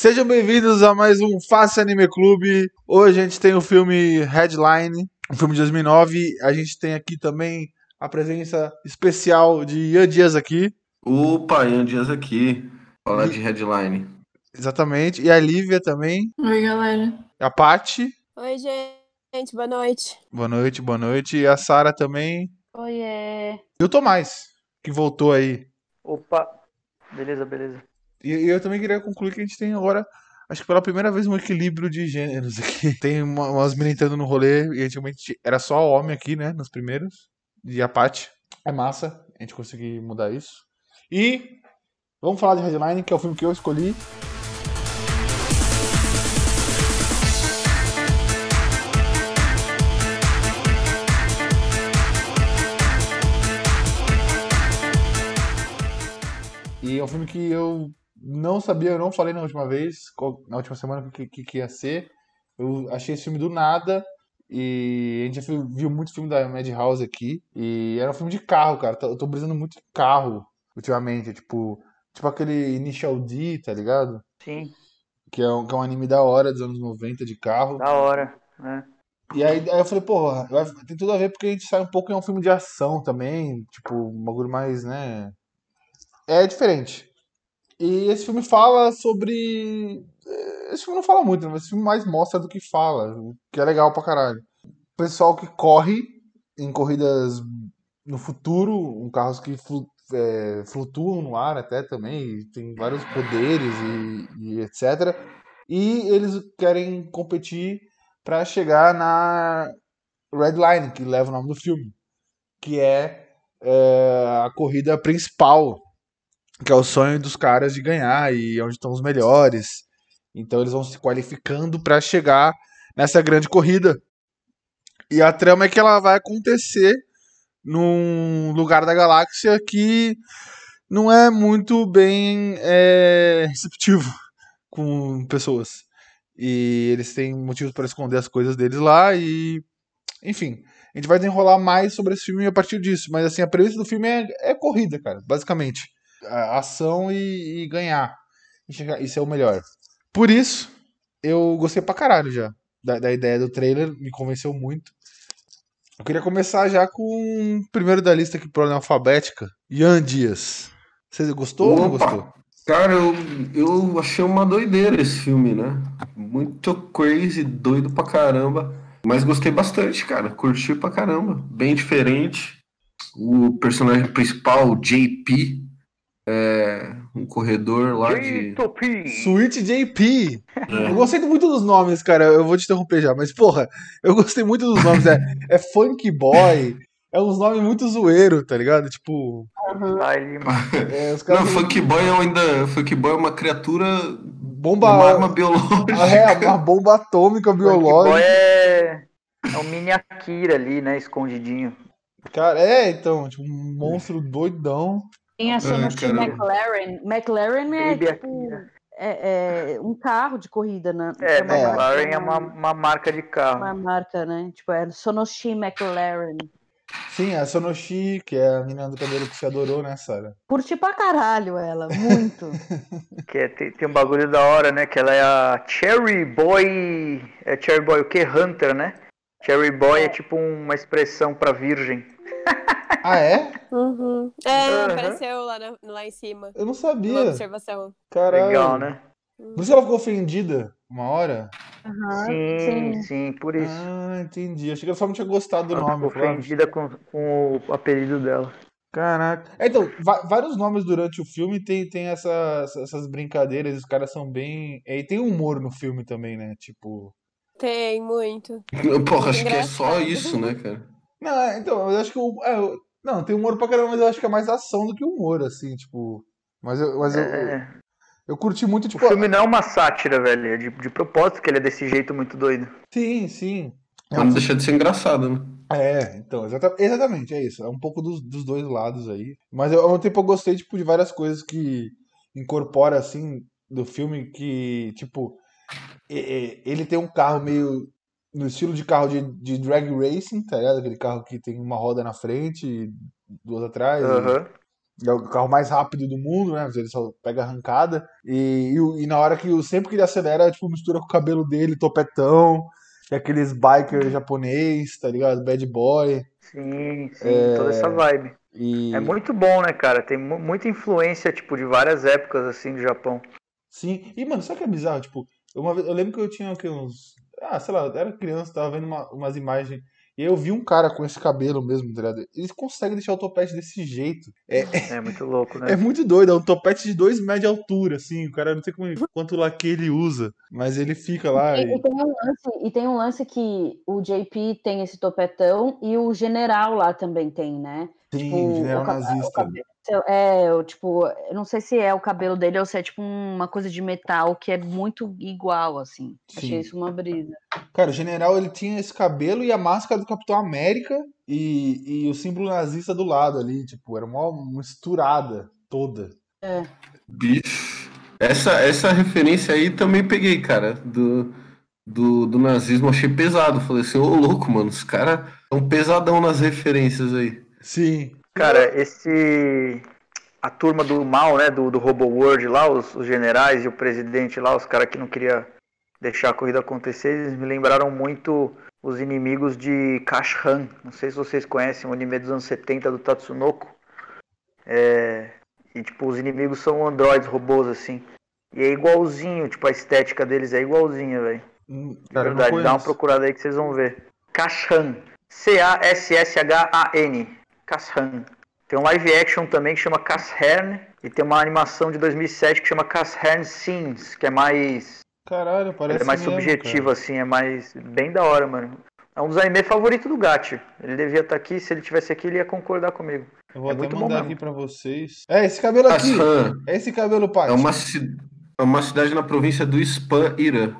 Sejam bem-vindos a mais um Face Anime Clube. Hoje a gente tem o filme Headline, um filme de 2009. A gente tem aqui também a presença especial de Ian Dias aqui. Opa, Ian Dias aqui. Falar de Headline. Exatamente. E a Lívia também. Oi, galera. A Paty. Oi, gente, boa noite. Boa noite, boa noite. E a Sara também. Oiê. E o Tomás, que voltou aí. Opa, beleza, beleza. E eu também queria concluir que a gente tem agora, acho que pela primeira vez, um equilíbrio de gêneros aqui. Tem uma- umas entrando no rolê, e antigamente era só homem aqui, né, nos primeiros. E a Paty. É massa a gente conseguir mudar isso. E vamos falar de Headline, que é o filme que eu escolhi. E é um filme que eu não sabia, eu não falei na última vez, qual- na última semana, o que, que, que ia ser. Eu achei esse filme do nada. E a gente já viu, muito filme da Madhouse aqui. E era um filme de carro, cara. Eu tô brisando muito em carro ultimamente. Tipo, tipo aquele Initial D, tá ligado? Sim, Que é, um, que é um anime da hora dos anos 90 de carro. da hora, né? E aí, aí eu falei, porra, tem tudo a ver porque a gente sai um pouco em um filme de ação também, tipo, um bagulho mais, né? É diferente. E esse filme fala sobre. eh, Esse filme não fala muito, né? mas esse filme mais mostra do que fala, que é legal pra caralho. Pessoal que corre em corridas no futuro, em carros que flu- eh, flutuam no ar até também, tem vários poderes e, e etc. E eles querem competir para chegar na Red Line, que leva o nome do filme, que é, é, a corrida principal, que é o sonho dos caras de ganhar e onde estão os melhores. Então eles vão se qualificando para chegar nessa grande corrida. E a trama é que ela vai acontecer num lugar da galáxia que não é muito bem é, receptivo com pessoas. E eles têm motivos para esconder as coisas deles lá e. Enfim, a gente vai desenrolar mais sobre esse filme a partir disso. Mas assim, a premissa do filme é, é corrida, cara, basicamente. Ação e, e ganhar. Isso é o melhor. Por isso, eu gostei pra caralho já. Da, da ideia do trailer, me convenceu muito. Eu queria começar já com o primeiro da lista aqui ordem alfabética. Ian Dias. Você gostou ou não Opa! gostou? Cara, eu, eu achei uma doideira esse filme, né? Muito crazy, doido pra caramba. Mas gostei bastante, cara. Curti pra caramba. Bem diferente. O personagem principal, JP, é um corredor lá de. Sweet JP. É. Eu gostei muito dos nomes, cara. Eu vou te interromper já, mas porra, eu gostei muito dos nomes. É, é Funk Boy. É uns nomes muito zoeiro, tá ligado? Tipo, Style, é, os Não, caras. Funk Boy é ainda. Funk Boy é uma criatura. bomba. Uma arma biológica. É, uma bomba atômica Boy biológica. é... é um mini Akira ali, né? Escondidinho. Cara, é, então, tipo, um monstro doidão. Tem a Sonoshi caramba. McLaren. McLaren é Baby tipo é, é um carro de corrida, né? É, É. McLaren marca, é uma, uma marca de carro. uma marca, né? Tipo, é Sonoshi McLaren. Sim, a Sonoshi, que é a menina do cabelo que você adorou, né, Sara? Curti pra caralho ela, muito. Que é- tem, tem um bagulho da hora, né? Que ela é a Cherry Boy. É Cherry Boy o que? Hunter, né? Cherry Boy é tipo uma expressão pra virgem. Ah, é? Uhum. É, Aham. apareceu lá, na- lá em cima. Eu não Uma sabia. observação. Caralho. Legal, né? Por isso ela ficou ofendida uma hora? Aham, Sim, sim, por isso. Ah, entendi. Achei que ela só não tinha gostado do Ela nome. ficou ah, ofendida com, com o apelido dela. Caraca. É, então, vários nomes durante o filme tem, tem essas, essas brincadeiras, os caras são bem. E tem humor no filme também, né? Tipo. Tem muito. Porra, acho que é só isso, né, cara? Não, é, então, eu acho que o. é, o- não, tem humor pra caramba, mas eu acho que é mais ação do que humor, assim, tipo. Mas eu, mas eu, eu, É, eu curti muito, o tipo. filme não é uma sátira, velho. É de, de propósito que ele é desse jeito muito doido. Sim, sim. É, Pra não deixar de ser engraçado, né? É, então, exata- exatamente, é isso. É um pouco dos, dos dois lados aí. Mas eu, ao mesmo tempo eu gostei, tipo, de várias coisas que incorpora, assim, do filme que, tipo, ele tem um carro meio no estilo de carro de, de drag racing, tá ligado? Aquele carro que tem uma roda na frente e duas atrás. e- Aham. É o carro mais rápido do mundo, né? Ele só pega arrancada. E, e, e na hora que o- sempre que ele acelera, tipo, mistura com o cabelo dele, topetão, e aqueles biker japonês, tá ligado? Bad boy. Sim, sim, toda essa vibe. E É muito bom, né, cara? Tem mu- muita influência, tipo, de várias épocas, assim, do Japão. sim. E, mano, sabe o que é bizarro? Tipo, uma vez, eu lembro que eu tinha o quê, uns. Ah, sei lá, eu era criança, tava vendo uma- umas imagens. E eu vi um cara com esse cabelo mesmo, tá ligado? Eles conseguem deixar o topete desse jeito. É, É muito louco, né? É muito doido, é um topete de 2 metros de altura, assim. O cara não sei como, quanto laque ele usa, mas ele fica lá. E, E... e tem um lance, e tem um lance que o JP tem esse topetão e o general lá também tem, né? Sim, Tipo, general o ca- nazista. o cabelo- É, eu, tipo, eu não sei se é o cabelo dele ou se é tipo uma coisa de metal que é muito igual, assim. Sim. Achei isso uma brisa. Cara, o general ele tinha esse cabelo e a máscara do Capitão América e, e o símbolo nazista do lado ali. Tipo, era uma misturada toda. Bicho. Essa, essa referência aí também peguei, cara, do, do, do nazismo. Achei pesado. Falei assim, ô louco, mano, os caras são pesadão nas referências aí. Sim. Cara, esse. A turma do mal, né? Do, do Robo World lá, os, os generais e o presidente lá, os caras que não queria deixar a corrida acontecer, eles me lembraram muito os inimigos de Kashan. Não sei se vocês conhecem, um anime dos anos 70 do Tatsunoko. É, E tipo, os inimigos são androides, robôs, assim. E é igualzinho, tipo, a estética deles é igualzinha, velho. Hum, eu não verdade, dá uma procurada aí que vocês vão ver. Kashan. C-A-S-S-H-A-N. Kashan. Tem um live action também que chama Kashern. E tem uma animação de 2007 que chama Kashern Scenes, que é mais, Caralho, parece é mais mesmo, subjetivo, cara. assim, é mais. bem da hora, mano. É um dos anime favoritos do Gat. Ele devia estar aqui, se ele tivesse aqui, ele ia concordar comigo. Eu vou é até mandar aqui pra vocês. É, esse cabelo aqui. Kashan É esse cabelo, Paty. é uma, ci- é uma cidade na província do Spam, Irã.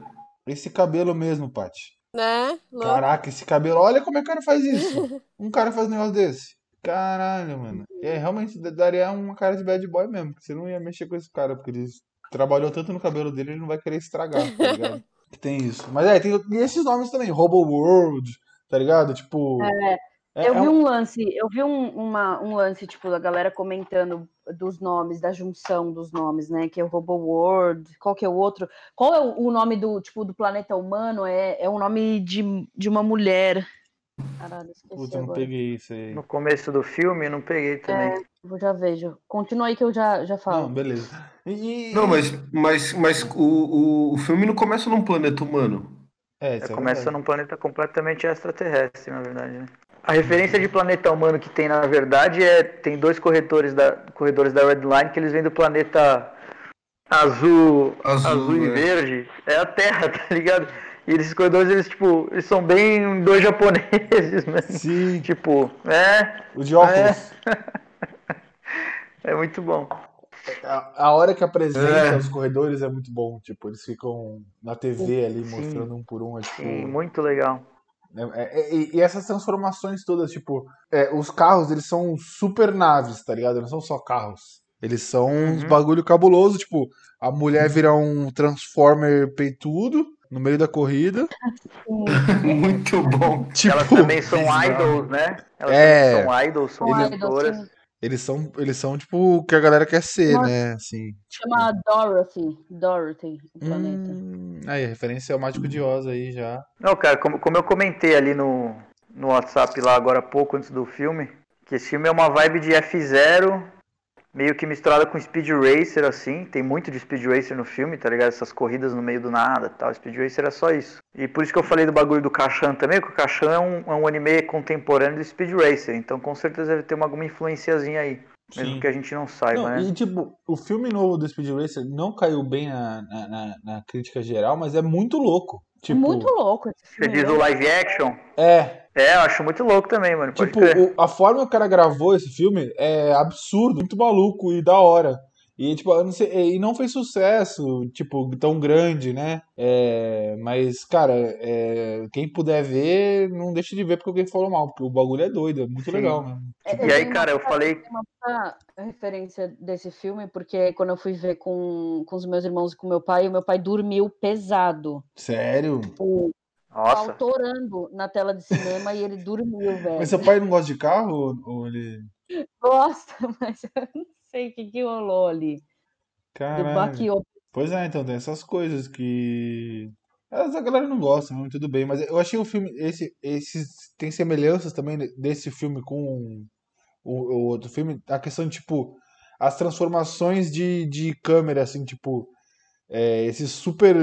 Esse cabelo mesmo, Paty. Né? Caraca, esse cabelo. Olha como é que o cara faz isso. Um cara faz um negócio desse. Caralho, mano. É, realmente daria uma cara de bad boy mesmo. Porque você não ia mexer com esse cara. Porque ele trabalhou tanto no cabelo dele, ele não vai querer estragar, tá ligado? tem isso. Mas é, tem esses nomes também. Robo World, tá ligado? Tipo. É, eu é vi um- lance, eu vi um, uma- um lance, tipo, da galera comentando dos nomes, da junção dos nomes, né? Que é o Robo World, qual que é o outro? Qual é o, o nome do, tipo, do planeta humano? É, é um nome de, de uma mulher. Caralho, esqueci não agora. peguei isso aí. No começo do filme, eu não peguei também. Eu já vejo. Continua aí que eu já, já falo. Não, beleza. E, Não, mas, mas, mas o, o, o filme não começa num planeta humano. É, É, é começa num planeta completamente extraterrestre, na verdade, né? A referência de planeta humano que tem, na verdade, é tem dois corredores da, corredores da Red Line que eles vêm do planeta azul, Azul, azul, e é. verde. É a Terra, tá ligado? E esses corredores, eles, tipo, eles são bem dois japoneses, né? Sim, Tipo, é, o de óculos. é muito bom. A, a hora que apresenta É. os corredores é muito bom. Tipo, eles ficam na TV ali Sim. mostrando um por um. É, tipo, Sim, muito legal. É, é, e, essas transformações todas, tipo, é, os carros, eles são super naves, tá ligado? Não são só carros. Eles são uns Uhum. bagulho cabuloso, tipo, a mulher vira um Transformer peitudo no meio da corrida. Muito bom. Tipo, Elas também são bizarro. idols, né? Elas É. também são idols, são cantoras. idols. Eles são, eles são, tipo, o que a galera quer ser, Nossa. né? Assim. Chama Dorothy. Dorothy, o planeta. Hum, aí, referência ao Mágico de Oz aí já. Não, cara, como, como eu comentei ali no, no WhatsApp lá agora há pouco, antes do filme, que esse filme é uma vibe de F0, meio que misturada com Speed Racer, assim. Tem muito de Speed Racer no filme, tá ligado? Essas corridas no meio do nada e tal. Speed Racer é só isso. E por isso que eu falei do bagulho do Kashan também, porque o Kashan é um, é um anime contemporâneo do Speed Racer. Então com certeza deve ter uma, alguma influenciazinha aí. Mesmo Sim. que a gente não saiba, Não, né? e tipo, o filme novo do Speed Racer não caiu bem na, na, na- na crítica geral, mas é muito louco. É Tipo, muito louco esse Você filme. diz né? o live action? É, É, eu acho muito louco também, mano. Pode tipo, crer. o- a forma que o cara gravou esse filme é absurdo, muito maluco e da hora. E, tipo, eu não sei, e não fez sucesso, tipo, tão grande, né? É, mas, cara, é, quem puder ver, não deixe de ver porque alguém falou mal, porque o bagulho é doido, é muito Sim. legal mesmo. É, E aí, cara, eu falei- tenho uma referência desse filme, porque quando eu fui ver com, com os meus irmãos e com meu pai, o meu pai dormiu pesado. Sério? O Nossa. autorando na tela de cinema e ele dormiu, velho. Mas seu pai não gosta de carro ou, ele gosta, mas eu não sei o que, que rolou ali. Caralho. Pois é, então tem essas coisas que. A galera não gosta, mas tudo bem. Mas eu achei o filme. Esse, esses, tem semelhanças também desse filme com o, o outro filme. A questão de, tipo, as transformações de, de câmera, assim, tipo. É, esses super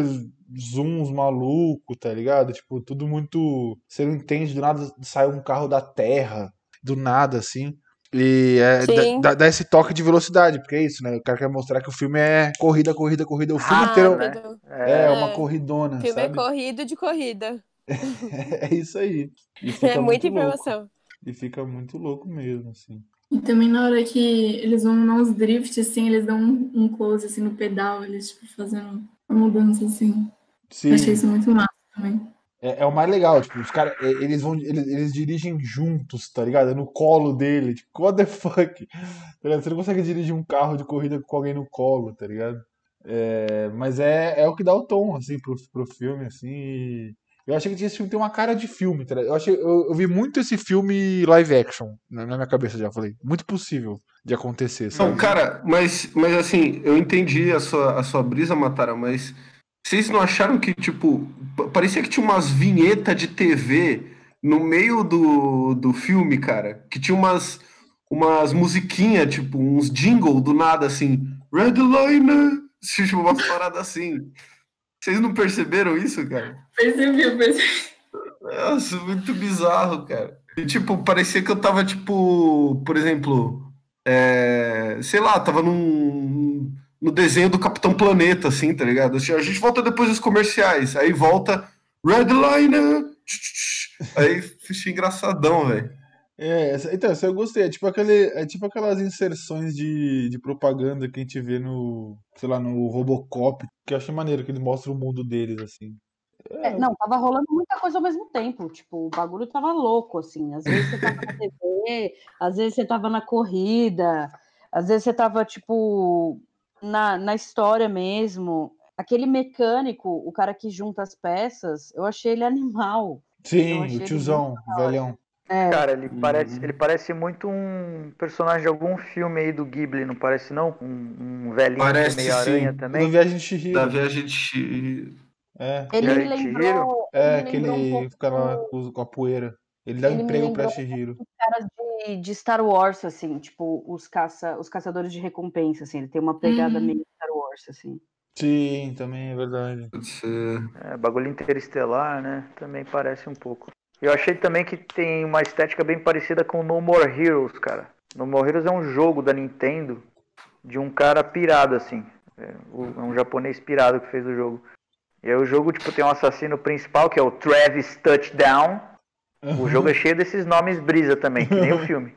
zooms maluco, tá ligado? Tipo, tudo muito. Você não entende, do nada sai um carro da terra, do nada, assim. E é, dá, dá esse toque de velocidade, porque é isso, né? O cara quer mostrar que o filme é corrida, corrida, corrida. O filme Ah, inteiro né? É, É, uma É. corridona, O filme é sabe? corrido de corrida. É isso aí. É muita louco. informação. E fica muito louco mesmo, assim. E também na hora que eles vão dar uns drift, assim, eles dão um, um close, assim, no pedal, eles, tipo, fazendo uma mudança, assim. Eu achei Sim, isso muito massa também. é, é o mais legal, tipo, os caras, é, eles vão, eles, eles dirigem juntos, tá ligado? É no colo dele, tipo, what the fuck? Tá? Você não consegue dirigir um carro de corrida com alguém no colo, tá ligado? É, mas é, é o que dá o tom, assim, pro, pro filme, assim, e eu achei que esse filme tem uma cara de filme, tá? Eu, achei, eu, eu vi muito esse filme live action na, minha cabeça já, falei, muito possível de acontecer, sabe? Não, cara, mas, mas assim, eu entendi a sua, a sua brisa, Matara, mas vocês não acharam que, tipo, pa- parecia que tinha umas vinhetas de TV no meio do, do filme, cara? Que tinha umas, umas musiquinhas, tipo, uns jingle do nada, assim, Redliner, tipo, umas paradas assim. Vocês não perceberam isso, cara? Percebi, eu percebi. Nossa, muito bizarro, cara. E, tipo, parecia que eu tava, tipo, por exemplo, é, sei lá, tava num, no desenho do Capitão Planeta, assim, tá ligado? Assim, A gente volta depois dos comerciais, aí volta Redliner, aí ficha engraçadão, velho. É, essa- então, essa eu gostei. É tipo, aquele, é tipo aquelas inserções de, de propaganda que a gente vê no, sei lá, no Robocop, que eu achei maneiro, que eles mostram o mundo deles, assim. É, não, tava rolando muita coisa ao mesmo tempo. Tipo, o bagulho tava louco, assim. Às vezes você tava na TV, às vezes você tava na corrida, às vezes você tava, tipo, na, na história mesmo. Aquele mecânico, o cara que junta as peças, eu achei ele animal. Eu Sim, achei o ele tiozão, o velhão. É, Cara, ele parece, Uhum. ele parece muito um personagem de algum filme aí do Ghibli, não parece não? Um, um velhinho que Parece, meio aranha sim. Também. Viagem de Chihiro. Da viagem de... É, ele me lembrou. é ele que me lembrou um ele pouco fica lá com, a poeira. Ele dá Ele emprego pra Chihiro. caras de, de Star Wars, assim, tipo, os, caça, os caçadores de recompensa, assim, ele tem uma pegada Uhum. meio Star Wars, assim. Sim, também é verdade. Pode ser... É, bagulho interestelar, né? Também parece um pouco. Eu achei também que tem uma estética bem parecida com No More Heroes, cara. No More Heroes é um jogo da Nintendo de um cara pirado, assim. É, é um japonês pirado que fez o jogo. E aí o jogo, tipo, tem um assassino principal, que é o Travis Touchdown. O jogo é cheio desses nomes brisa também, que nem o filme.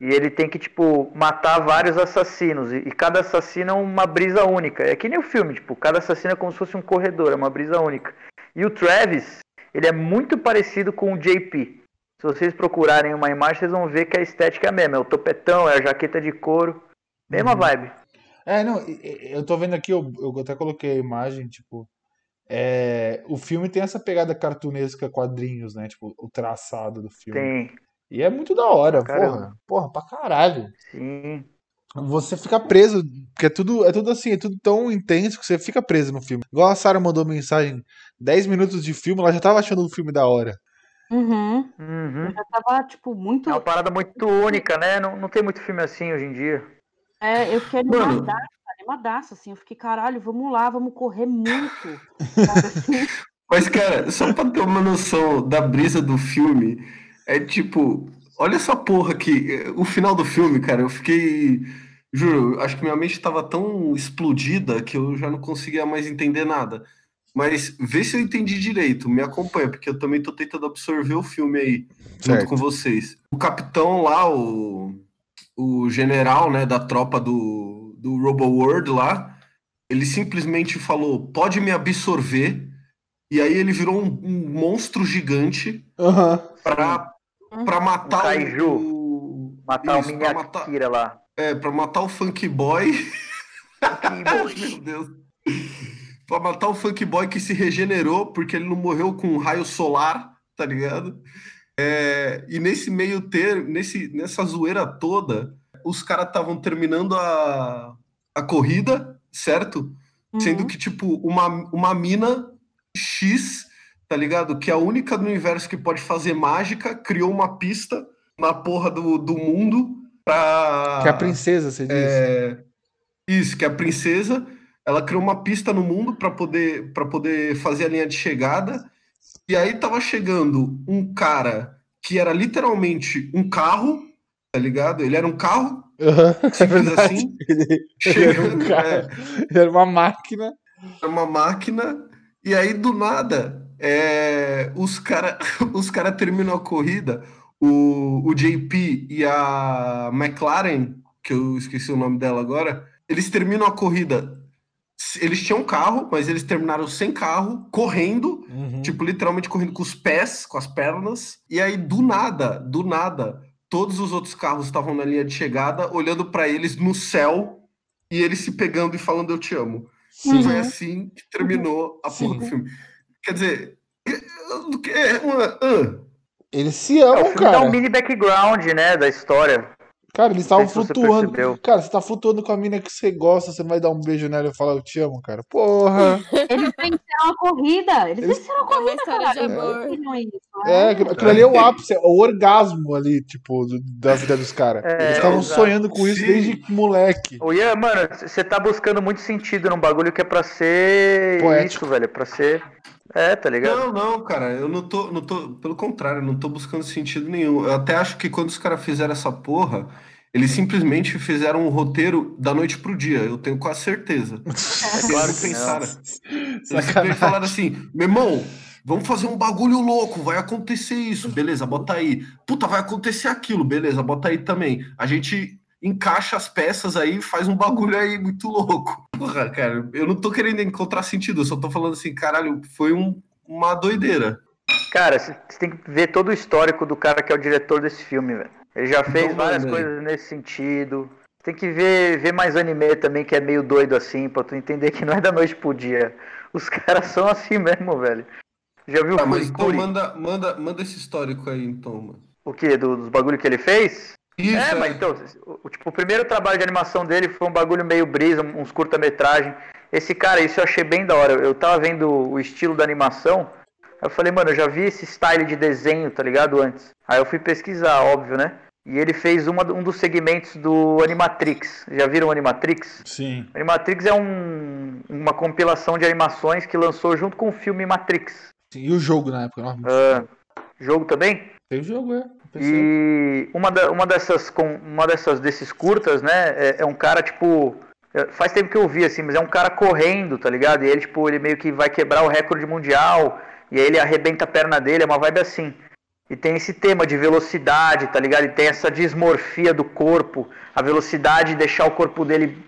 E ele tem que, tipo, matar vários assassinos. E, e cada assassino é uma brisa única. É que nem o filme, tipo, cada assassino é como se fosse um corredor, é uma brisa única. E o Travis, ele é muito parecido com o JP. Se vocês procurarem uma imagem, vocês vão ver que a estética é a mesma. É o topetão, é a jaqueta de couro. Mesma Uhum. vibe. É, não, eu tô vendo aqui, eu, eu até coloquei a imagem, tipo, é, o filme tem essa pegada cartunesca, quadrinhos, né? Tipo, o traçado do filme. Tem, E é muito da hora, porra. Porra, pra caralho. sim. Você fica preso, porque é tudo, é tudo assim, é tudo tão intenso que você fica preso no filme. Igual a Sarah mandou mensagem, 10 minutos de filme, ela já tava achando o filme da hora. Uhum. Uhum. Já tava, tipo, muito. É uma parada muito única, né? Não, não tem muito filme assim hoje em dia. É, eu fiquei Mano. animadaça, animadaça, assim. Eu fiquei, caralho, vamos lá, vamos correr muito. Mas, cara, só pra ter uma noção da brisa do filme, é tipo, olha essa porra aqui. O final do filme, cara, eu fiquei. Juro, acho que minha mente tava tão explodida que eu já não conseguia mais entender nada. Mas vê se eu entendi direito, me acompanha, porque eu também tô tentando absorver o filme aí, junto Certo. com vocês. O capitão lá, o, o general, né, da tropa do, do Robo World lá, ele simplesmente falou: pode me absorver. E aí ele virou um, um monstro gigante Aham. pra, pra matar Um kaiju. o. Matar Isso, o pra matar, Minhakira lá. é, pra matar o Funk Boy. Meu Deus. Pra matar o Funk Boy que se regenerou porque ele não morreu com um raio solar, tá ligado? É, e nesse meio ter, nesse, nessa zoeira toda, os caras estavam terminando a, a corrida, certo? Sendo Uhum. que, tipo, uma, uma mina X, tá ligado? Que é a única do universo que pode fazer mágica, criou uma pista na porra do, do mundo pra. Que é a princesa, você diz. É, isso, que é a princesa. Ela criou uma pista no mundo para poder, pra poder fazer a linha de chegada. E aí tava chegando um cara que era literalmente um carro, tá ligado? Ele era um carro, Aham, é simples verdade. assim. Ele, ele era Chegando, um cara, é, ele era uma máquina. era uma máquina. E aí, do nada, é, os caras os cara terminam a corrida. O, o JP e a McLaren, que eu esqueci o nome dela agora, eles terminam a corrida. Eles tinham carro, mas eles terminaram sem carro, correndo, Uhum. tipo, literalmente correndo com os pés, com as pernas. E aí, do nada, do nada, todos os outros carros estavam na linha de chegada, olhando pra eles no céu e eles se pegando e falando eu te amo. Sim. Foi assim que terminou a porra Sim. do filme. Quer dizer, do que é uma. ah, Eles se É, o amam, dá cara. um mini background, né, da história. Cara, eles estavam você flutuando. percebeu. Cara, você tá flutuando com a mina que você gosta, você não vai dar um beijo nela e falar eu te amo, cara. Porra! Eles venceram a corrida. Eles Eles- venceram a É uma corrida, história cara. de Eles amor. conseguiram isso, É, aquilo, ali é o ápice, é o orgasmo ali, tipo, do- da vida dos caras. É, Eles estavam sonhando com isso Sim. desde moleque. Ô, Ian, mano, você tá buscando muito sentido num bagulho que é pra ser Poético. isso, velho. É pra ser. É, tá ligado? Não, não, cara, eu não tô, não tô. Pelo contrário, eu não tô buscando sentido nenhum. Eu até acho que quando os caras fizeram essa porra, eles simplesmente fizeram um roteiro da noite pro dia. Eu tenho quase certeza. Eles claro não que pensaram. Eles falaram assim: meu irmão, vamos fazer um bagulho louco, vai acontecer isso, beleza, bota aí. Puta, vai acontecer aquilo, beleza, bota aí também. A gente encaixa as peças aí e faz um bagulho aí muito louco. Porra, cara, eu não tô querendo encontrar sentido, eu só tô falando assim, caralho, foi um- uma doideira. Cara, você tem que ver todo o histórico do cara que é o diretor desse filme, velho. Ele já fez Então, várias aí. coisas nesse sentido. Tem que ver, ver mais anime também, que é meio doido assim, pra tu entender que não é da noite pro dia. Os caras são assim mesmo, velho. Já viu Tá, o mas então Furikuri? manda, manda, manda esse histórico aí, então, mano. O quê? Do- dos bagulho que ele fez? Isso, É, mas então, o, tipo, o primeiro trabalho de animação dele foi um bagulho meio brisa, uns curta-metragem. Esse cara, isso eu achei bem da hora. Eu tava vendo o estilo da animação, eu falei, mano, eu já vi esse style de desenho, tá ligado, antes. Aí eu fui pesquisar, óbvio, né? E ele fez uma, um dos segmentos do Animatrix. Já viram o Animatrix? Sim. Animatrix é um, uma compilação de animações que lançou junto com o filme Matrix. Sim, E o jogo na época? Nossa, Ah, jogo também? Tem o jogo, é. E uma, da- uma dessas uma dessas desses curtas, né, é, é um cara tipo é, faz tempo que eu vi assim, mas é um cara correndo, tá ligado? E ele tipo, ele meio que vai quebrar o recorde mundial e aí ele arrebenta a perna dele, é uma vibe assim. E tem esse tema de velocidade, tá ligado? E tem essa dismorfia do corpo, a velocidade de deixar o corpo dele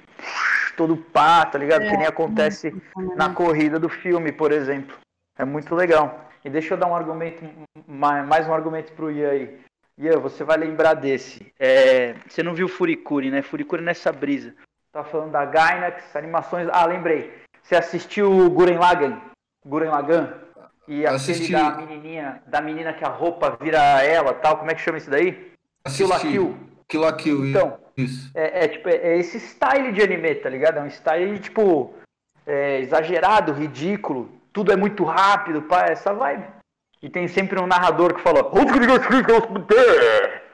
todo pá, tá ligado? que nem acontece na corrida do filme, por exemplo. É muito legal. E deixa eu dar um argumento, ma- mais um argumento pro Ian aí. Ian, você vai lembrar desse. É, você não viu Furikuri, né? Furikuri nessa brisa. Tava falando da Gainax, animações. Ah, lembrei. Você assistiu o Guren Lagann? Guren Lagann? E aquele Assisti. da menininha, da menina que a roupa vira ela tal. Como é que chama isso daí? Kill la Assisti. Kill. Kill la Kill, Então, isso. é, é, tipo, é, é esse style de anime, tá ligado? É um style, tipo, é, exagerado, ridículo. Tudo é muito rápido, pá, essa vibe. E tem sempre um narrador que fala.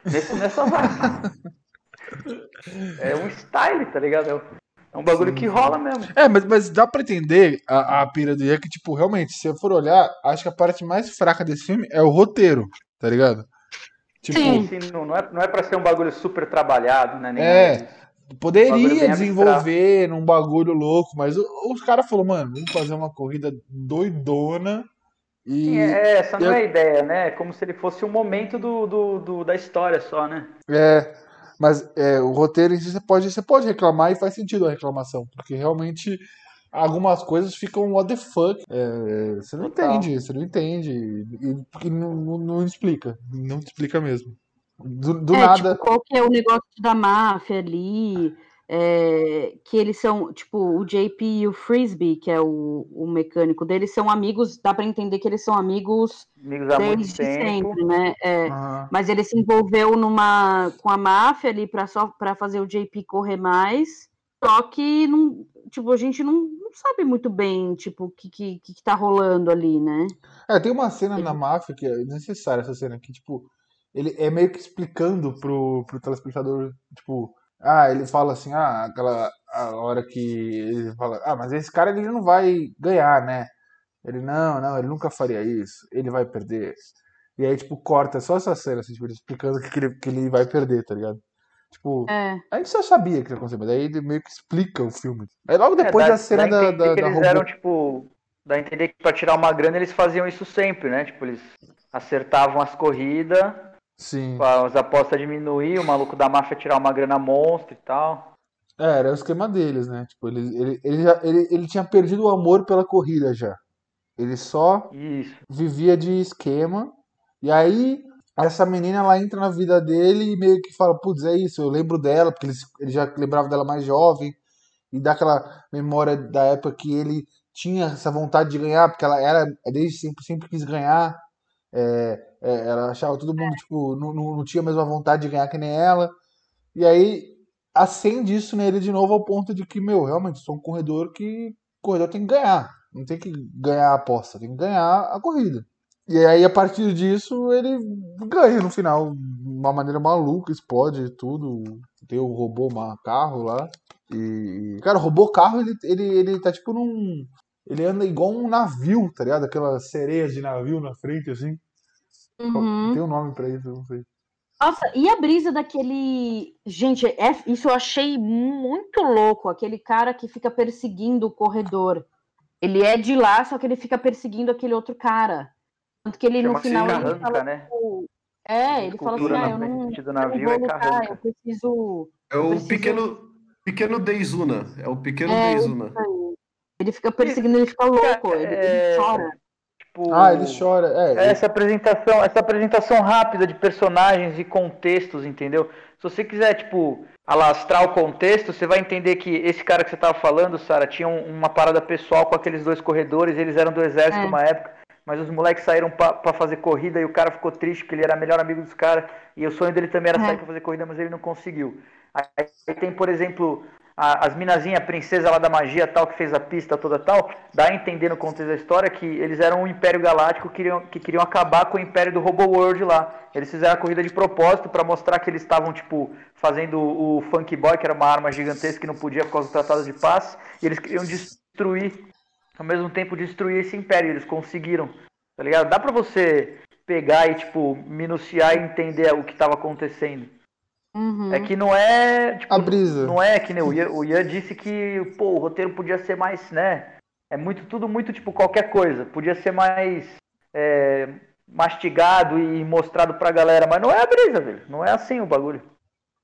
Nesse, nessa vibe. É um style, tá ligado? É um- É um bagulho que rola mesmo. É, mas, mas dá pra entender a, a pira do Ian que, tipo, realmente, se eu for olhar, acho que a parte mais fraca desse filme é o roteiro, tá ligado? Tipo, Sim. Assim, não, não, é, não é pra ser um bagulho super trabalhado, né? nem É. Bagulho poderia desenvolver num bagulho louco, mas os caras falaram, mano, vamos fazer uma corrida doidona e. Sim, é, essa não é a ideia, né? É como se ele fosse um momento do, do, do- da história só, né? É, mas é, o roteiro em si você pode, você pode reclamar e faz sentido a reclamação, porque realmente algumas coisas ficam what the fuck. É, você não Total. entende, você não entende, e- porque não, não, não explica, não explica mesmo. Do, do é, nada. tipo, qual que é o negócio da máfia ali? É, que eles são, tipo, o JP e o Frisbee, que é o, o mecânico deles, são amigos, dá para entender que eles são amigos Amigos há muito desde tempo. sempre, né? É, Aham. mas ele se envolveu numa com a máfia ali para só para fazer o JP correr mais. Só que não, tipo, a gente não, não sabe muito bem, tipo, o que, que, que tá rolando ali, né? É, tem uma cena na máfia que é necessária essa cena que, tipo, ele é meio que explicando pro, pro telespectador, tipo, ah, ele fala assim, ah, aquela a hora que ele fala, ah, mas esse cara ele não vai ganhar, né? Ele, não, não, ele nunca faria isso, ele vai perder. E aí, tipo, corta só essa cena, assim, tipo, ele explicando que ele, que ele vai perder, tá ligado? Tipo, É. a gente já sabia que ia acontecer, mas aí ele meio que explica o filme. Aí logo depois É, dá- da cena da, da, que da eles robô- eram, tipo, dá a entender que pra tirar uma grana eles faziam isso sempre, né? Tipo, eles acertavam as corridas, Sim. as apostas diminuir, o maluco da máfia tirar uma grana monstro e tal. É, era o esquema deles, né? Tipo, ele, ele, ele, já, ele, ele tinha perdido o amor pela corrida já. Ele só Isso. vivia de esquema. E aí, essa menina, ela entra na vida dele e meio que fala, putz, é isso, eu lembro dela, porque ele, ele já lembrava dela mais jovem. E dá aquela memória da época que ele tinha essa vontade de ganhar, porque ela era, desde sempre, sempre quis ganhar. É, é, ela achava todo mundo, tipo, não, não, não tinha a mesma vontade de ganhar que nem ela. E aí acende isso nele de novo ao ponto de que, meu, realmente sou um corredor que corredor tem que ganhar. Não tem que ganhar a aposta, tem que ganhar a corrida. E aí, a partir disso, ele ganha no final. De uma maneira maluca, explode tudo. Tem o robô carro lá. E. Cara, o robô carro, ele, ele, ele tá tipo num. Ele anda igual um navio, tá ligado? Aquelas sereias de navio na frente, assim. Uhum. Tem um nome pra isso, eu não sei. Nossa, e a brisa daquele. Gente, é- isso eu achei muito louco. Aquele cara que fica perseguindo o corredor. Ele é de lá, só que ele fica perseguindo aquele outro cara. Tanto que ele no Chama-se final ele carranca, fala. né? É, ele fala assim: ah, eu não, do eu não navio vou é lutar, carranca. eu preciso. É o Preciso- pequeno, pequeno Deizuna. É o pequeno É, Deizuna. Ele fica perseguindo, ele fica louco, ele, ele É, chora. Tipo, Ah, ele chora. É, ele- Essa apresentação, essa apresentação rápida de personagens e contextos, entendeu? Se você quiser, tipo, alastrar o contexto, você vai entender que esse cara que você tava falando, Sara, tinha um- uma parada pessoal com aqueles dois corredores, eles eram do exército É. uma época, mas os moleques saíram pra, pra fazer corrida e o cara ficou triste porque ele era melhor amigo dos caras, e o sonho dele também era É. sair pra fazer corrida, mas ele não conseguiu. Aí, aí tem, por exemplo, a- as minazinhas, a princesa lá da magia tal, que fez a pista toda tal, dá a entender no contexto da história que eles eram um império galáctico que queriam, que queriam acabar com o império do Robo World lá. Eles fizeram a corrida de propósito pra mostrar que eles estavam, tipo, fazendo o Funk Boy, que era uma arma gigantesca que não podia por causa do Tratado de Paz, e eles queriam destruir, ao mesmo tempo destruir esse império, eles conseguiram, tá ligado? Dá pra você pegar e, tipo, minuciar e entender o que tava acontecendo. Uhum. É que não é. Tipo, A brisa. Não é que nem o Ian, o Ian disse que pô, o roteiro podia ser mais, né? É muito tudo muito tipo qualquer coisa. Podia ser mais é, mastigado e mostrado pra galera, mas não é a brisa, velho. Não é assim o bagulho.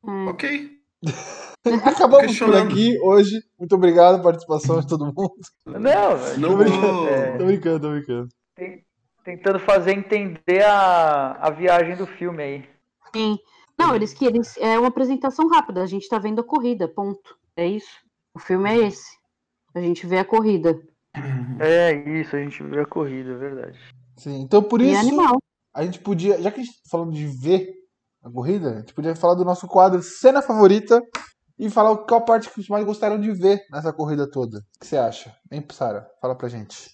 Hum. Ok. Acabamos por aqui hoje. Muito obrigado pela participação de todo mundo. Não, Não Tô brincando. É. tô brincando, tô brincando. tentando fazer entender a, a viagem do filme aí. Sim. Não, eles que eles é uma apresentação rápida. A gente tá vendo a corrida, ponto. É isso. O filme é esse. A gente vê a corrida. É isso, a gente viu a corrida, é verdade. Sim, então por isso animal. a gente podia, já que a gente tá falando de ver a corrida, a gente podia falar do nosso quadro Cena Favorita e falar qual parte que vocês mais gostaram de ver nessa corrida toda. O que você acha? Hein, Sara? Fala pra gente.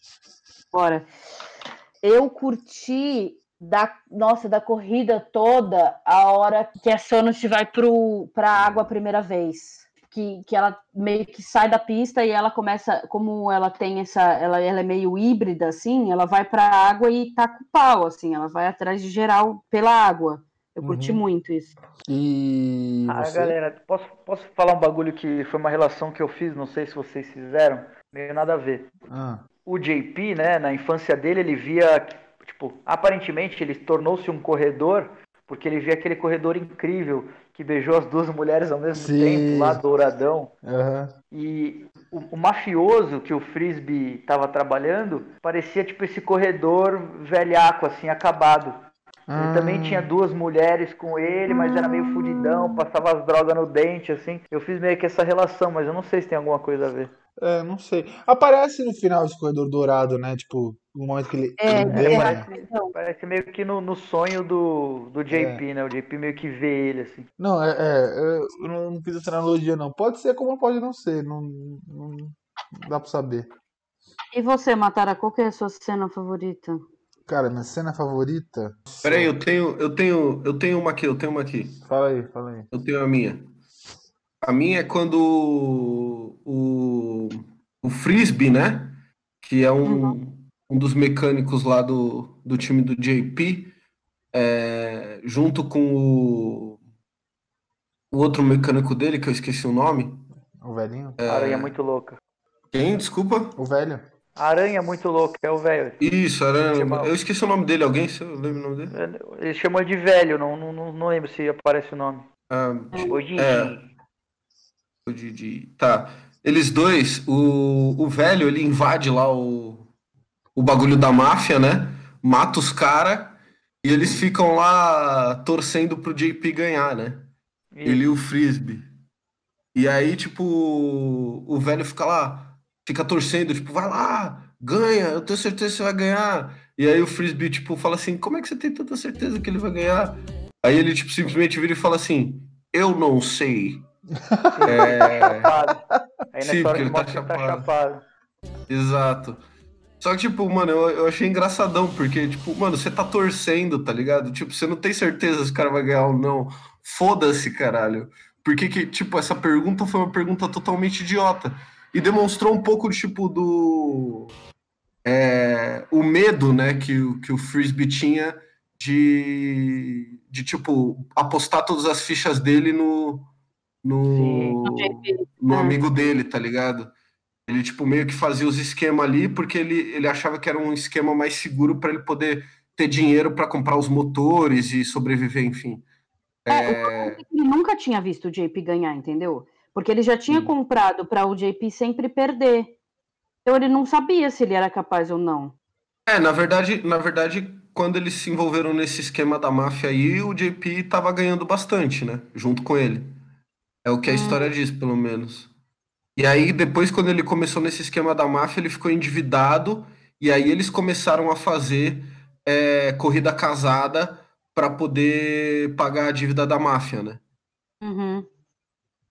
Bora. Eu curti da nossa da corrida toda a hora que a Sonos vai pro para água a primeira vez. Que, que ela meio que sai da pista e ela começa, como ela tem essa, ela, ela é meio híbrida assim, ela vai pra água e taca o pau assim, ela vai atrás de geral pela água. Eu curti Uhum. muito isso. E Ah, galera, posso, posso falar um bagulho que foi uma relação que eu fiz, não sei se vocês fizeram, meio nada a ver. Ah, o JP, né, na infância dele, ele via, tipo, aparentemente ele tornou-se um corredor porque ele via aquele corredor incrível que beijou as duas mulheres ao mesmo Sim. tempo, lá douradão. aham. E o, o mafioso que o Frisbee estava trabalhando parecia tipo esse corredor velhaco, assim, acabado. Ele também tinha duas mulheres com ele, mas era meio fudidão, passava as drogas no dente, assim. Eu fiz meio que essa relação, mas eu não sei se tem alguma coisa a ver. É, não sei. Aparece no final de Corredor Dourado, né? Tipo, no momento que ele, É, ele é, ganha. Parece, Não. parece meio que no, no sonho do, do JP, né? O JP meio que vê ele, assim. Não, é, é, eu não, não fiz essa analogia, não. Pode ser como pode não ser. Não, não dá pra saber. E você, Matara, qual que é a sua cena favorita? Cara, minha cena favorita. Peraí, eu tenho, eu tenho, eu tenho uma aqui, eu tenho uma aqui. Fala aí, fala aí. Eu tenho a minha. A minha é quando o, o Frisbee, né? Que é um, um dos mecânicos lá do, do time do JP, é, junto com o, o outro mecânico dele, que eu esqueci o nome. O velhinho? A aranha é muito louca. Quem? Desculpa? O velho? Aranha é muito louca, é o velho. Isso, era, Chama- eu esqueci o nome dele. Alguém se eu lembro o nome dele? Eles chamam de velho, não, não, não, lembro se aparece o nome. Ah, O Didi. É. o Didi. Tá. Eles dois, o, o velho, ele invade lá o, o bagulho da máfia, né? Mata os caras e eles ficam lá torcendo pro JP ganhar, né? Ele e o Frisbee. E aí, tipo, o velho fica lá, fica torcendo, tipo, vai lá, ganha, eu tenho certeza que você vai ganhar. E aí o Frisbee, tipo, fala assim, como é que você tem tanta certeza que ele vai ganhar? Aí ele, tipo, simplesmente vira e fala assim, eu não sei. É, Chapado. Aí Sim, porque ele tá mostra que tá chapado. chapado. exato. Só que, tipo, mano, eu, eu achei engraçadão, porque, tipo, mano, você tá torcendo, tá ligado? Tipo, você não tem certeza se o cara vai ganhar ou não. Foda-se, caralho. Porque que, tipo, essa pergunta foi uma pergunta totalmente idiota. E demonstrou um pouco, tipo, do. é, o medo, né, que, o- que o Frisbee tinha de, de, tipo, apostar todas as fichas dele no. No, No É. amigo dele, tá ligado? Ele, tipo, meio que fazia os esquemas ali porque ele, ele achava que era um esquema mais seguro para ele poder ter dinheiro para comprar os motores e sobreviver, enfim. É, Ele nunca tinha visto o JP ganhar, entendeu? Porque ele já tinha Sim. comprado para o JP sempre perder. Então ele não sabia se ele era capaz ou não. É, na verdade, na verdade, quando eles se envolveram nesse esquema da máfia aí, o JP tava ganhando bastante, né? Junto com ele. É o que a Hum. história diz, pelo menos. E aí, depois, quando ele começou nesse esquema da máfia, ele ficou endividado, e aí eles começaram a fazer é, corrida casada para poder pagar a dívida da máfia, né? Uhum.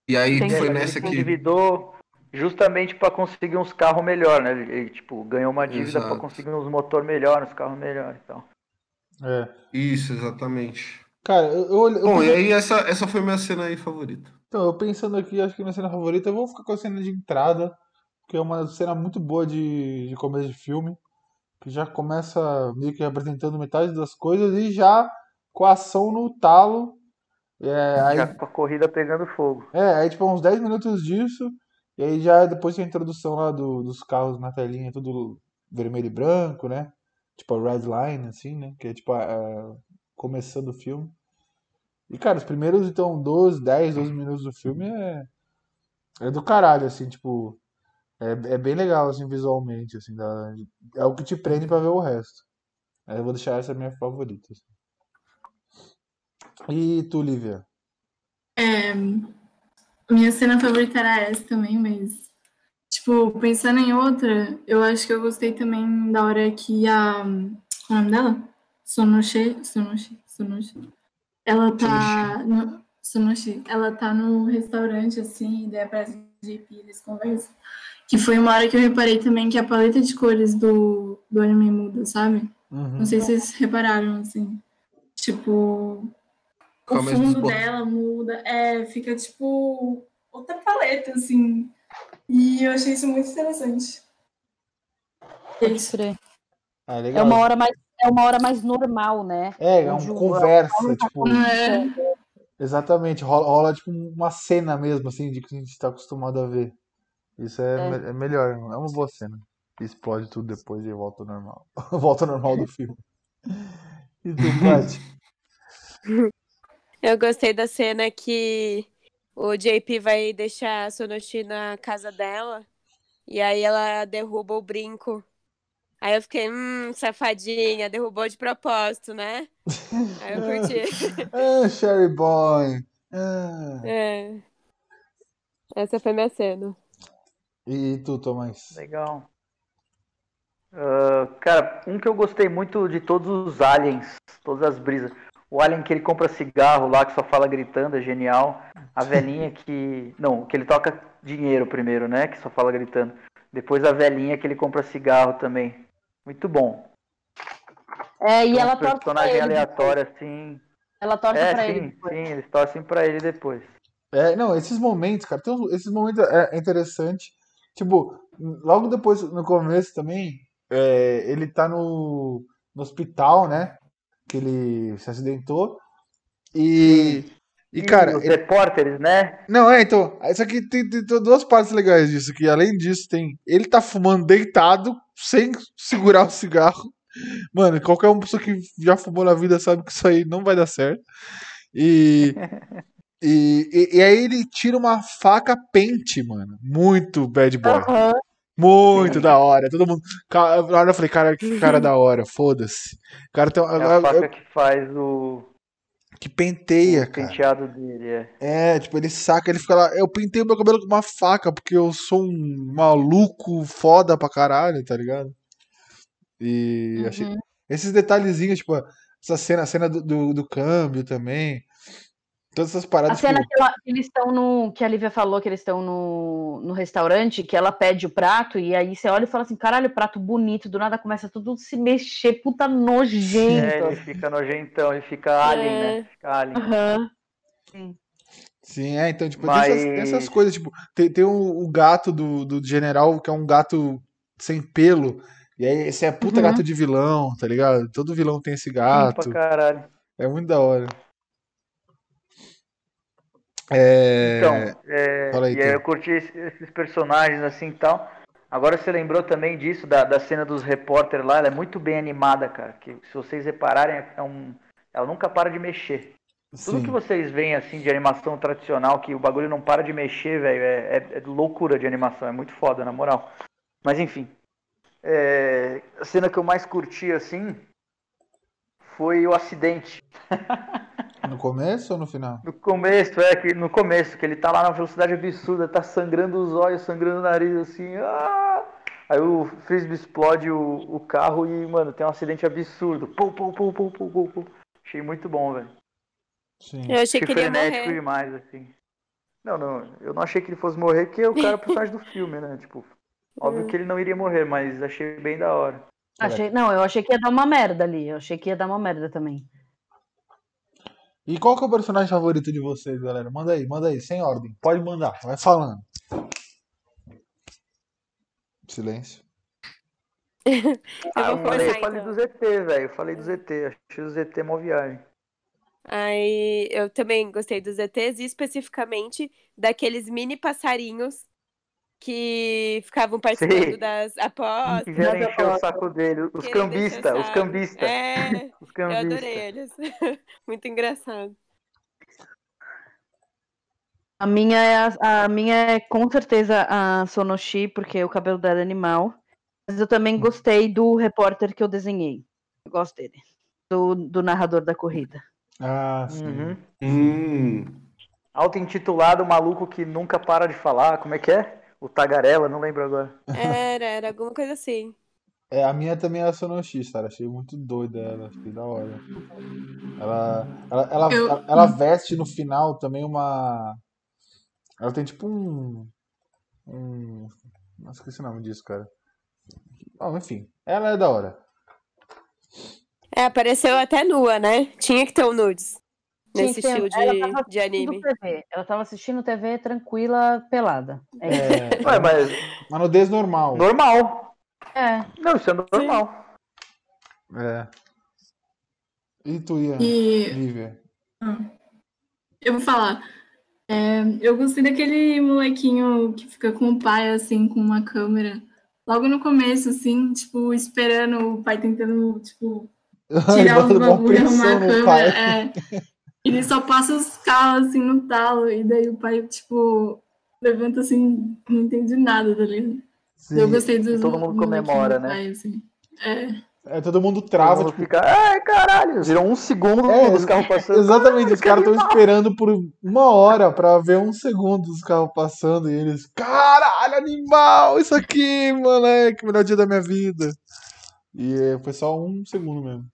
E aí Entendi. foi Ele nessa que. endividou justamente para conseguir uns carros melhor, né? Ele, ele, tipo, ganhou uma dívida para conseguir uns motor melhor, uns carros melhores então. É. Isso, exatamente. Cara, eu, eu, eu- Bom, e aí essa, essa foi minha cena aí favorita. Então, eu pensando aqui, acho que minha cena favorita, eu vou ficar com a cena de entrada, que é uma cena muito boa de, de começo de filme, que já começa meio que apresentando metade das coisas e já com a ação no talo. É, aí, Já com a corrida pegando fogo. é, aí tipo uns 10 minutos disso, e aí já depois tem a introdução lá do- dos carros na telinha, tudo vermelho e branco, né? Tipo a Red Line, assim, né? Que é tipo a- a- começando o filme. E, cara, os primeiros, então, 12, 10, 12 minutos do filme é, é do caralho, assim, tipo, é, é bem legal, assim, visualmente, assim, é o que te prende pra ver o resto. Aí eu vou deixar essa minha favorita. assim. E tu, Lívia? É, minha cena favorita era essa também, mas, tipo, pensando em outra, eu acho que eu gostei também da hora que a. É o nome dela? Sonoche. Sonoche. Sonoche. Ela tá. No, Sonoshi. Ela tá no restaurante, assim, e daí aparece o JP, eles conversam. Que foi uma hora que eu reparei também que a paleta de cores do, do anime muda, sabe? Uhum. Não sei se vocês repararam, assim. Tipo, Fica o fundo dela muda, é, fica tipo outra paleta, assim. E eu achei isso muito interessante. É Pode isso. crer. Ah, É uma hora mais, é uma hora mais normal, né? É, é uma o- conversa, tipo, É, exatamente, rola, rola, tipo uma cena mesmo, assim, de que a gente tá acostumado a ver. Isso é, É. me- é melhor, é uma boa cena. Explode tudo depois e volta ao normal. Volta ao normal do filme. E Paty? Eu gostei da cena que o JP vai deixar a Sonoshi na casa dela e aí ela derruba o brinco Aí eu fiquei, hum, safadinha, derrubou de propósito, né? Aí eu curti. Ah, Sherry Boy. Ah. É. Essa foi minha cena. E tu, Tomás? Legal. Ah, cara, um que eu gostei muito de todos os aliens, todas as brisas. O alien que ele compra cigarro lá, que só fala gritando, é genial. A velhinha que. Não, que ele toca dinheiro primeiro, né? Que só fala gritando. Depois a velhinha que ele compra cigarro também. Muito bom. É, e Então, ela um torce pra personagem ele. aleatório, assim. Ela torce É, pra sim, ele. depois. sim, eles torcem pra ele depois. É, não, esses momentos, cara, tem uns- esses momentos é interessante. Tipo, logo depois, no começo também, é, ele tá no, no hospital, né? Que ele se acidentou. E, e cara, os ele- repórteres, né? não, é, então, isso aqui tem, tem duas partes legais disso, que além disso tem, ele tá fumando deitado, sem segurar o cigarro. Mano, qualquer uma pessoa que já fumou na vida sabe que isso aí não vai dar certo. E, e, e, e aí ele tira uma faca pente, mano. Muito bad boy. Aham. Muito da hora. Todo mundo. Na hora eu falei, cara, que cara da hora, foda-se. Cara tem. É a faca que faz o, que penteia, o cara. penteado dele. É. É, tipo, ele saca, ele fica lá. Eu pintei o meu cabelo com uma faca, porque eu sou um maluco foda pra caralho, tá ligado? E achei. Uhum. Esses detalhezinhos, tipo, essa cena, a cena do, do, do câmbio também. Todas essas A paradas, cena tipo, que, ela- que eles estão no. Que a Lívia falou que eles estão no, no restaurante, que ela pede o prato, e aí você olha e fala assim: caralho, prato bonito, do nada começa tudo a se mexer, puta nojento. É, ele fica nojentão, ele fica alien, né? Fica alien. Aham. Sim, é, então, tipo, tem essas, tem essas Mas- coisas, tipo, tem, tem o, o gato do, do general, que é um gato sem pelo, e aí esse é puta Uhum. gato de vilão, tá ligado? Todo vilão tem esse Sim, gato, pra caralho. é muito da hora. É... Então, é, aí, e aí eu curti esse- esses personagens assim e tal. Agora você lembrou também disso, da, da cena dos repórteres lá, ela é muito bem animada, cara. Que se vocês repararem, é um, ela nunca para de mexer. Tudo sim. que vocês veem assim de animação tradicional, que o bagulho não para de mexer, velho, é, é- é loucura de animação, é muito foda, na moral. Mas enfim. É, a cena que eu mais curti assim foi o acidente. No começo ou no final? No começo, é que no começo, que ele tá lá na velocidade absurda, tá sangrando os olhos, sangrando o nariz, assim. ah! Aí o Frisbee explode o, o carro e, mano, tem um acidente absurdo. Pum, pum, pum, pum, pum, pum, pum. Achei muito bom, velho. Sim. Eu achei que ele ia frenético morrer. demais, assim. Não, não, eu não achei que ele fosse morrer, porque o cara é o personagem do filme, né? Tipo, óbvio Hum. que ele não iria morrer, mas achei bem da hora. Achei, não, eu achei que ia dar uma merda ali. Eu achei que ia dar uma merda também. E qual que é o personagem favorito de vocês, galera? Manda aí, manda aí, sem ordem. Pode mandar, vai falando. Silêncio. Eu Ah, eu falei, eu falei então. do ZT, velho. Eu falei do ZT. Achei o ZT mó viagem. Aí eu também gostei dos ETs e especificamente daqueles mini passarinhos que ficavam participando Sim. das Que apostas. vieram Nada encher o saco dele. Os cambistas, os cambistas. É, Os eu cambistas. adorei eles. Muito engraçado. A minha, é a, a minha é com certeza a Sonoshi, porque o cabelo dela é animal. Mas eu também gostei do repórter que eu desenhei. Eu gosto dele. Do, do narrador da corrida. Ah, sim. Uhum. Hum. Auto-intitulado maluco que nunca para de falar. Como é que é? O Tagarela, não lembro agora. Era, era alguma coisa assim. É, a minha também é a Sonoshi, cara. Achei muito doida ela, achei da hora. Ela, ela, ela, Eu- ela, ela veste no final também uma. Ela tem tipo um. Um. Não esqueci o nome disso, cara. Bom, enfim, ela é da hora. É, apareceu até nua, né? Tinha que ter um nudes nesse estilo ela de, tava de anime. TV. Ela tava assistindo TV tranquila, pelada. É. É, Ué, mas uma nudez normal. normal. É. Não, isso é normal. É. E tu, Ian? E Lívia? eu vou falar. É, eu gostei daquele molequinho que fica com o pai, assim, com uma câmera. Logo no começo, assim, tipo, esperando o pai tentando, tipo, tirar os bagulho, arrumar a câmera. É. Ele só passa os carros, assim, no talo. E daí o pai, tipo, levanta, assim, não entende nada, tá ligado? Eu Sim. gostei dos todo mundo comemora, né? pai, assim. É. É, todo mundo Todo trava, mundo tipo, fica, ai caralho, virou um segundo É, dos carros passando. Exatamente, os caras estão esperando por uma hora pra ver um segundo dos carros passando e eles, caralho, animal, isso aqui, moleque, melhor dia da minha vida. E é, foi só um segundo mesmo.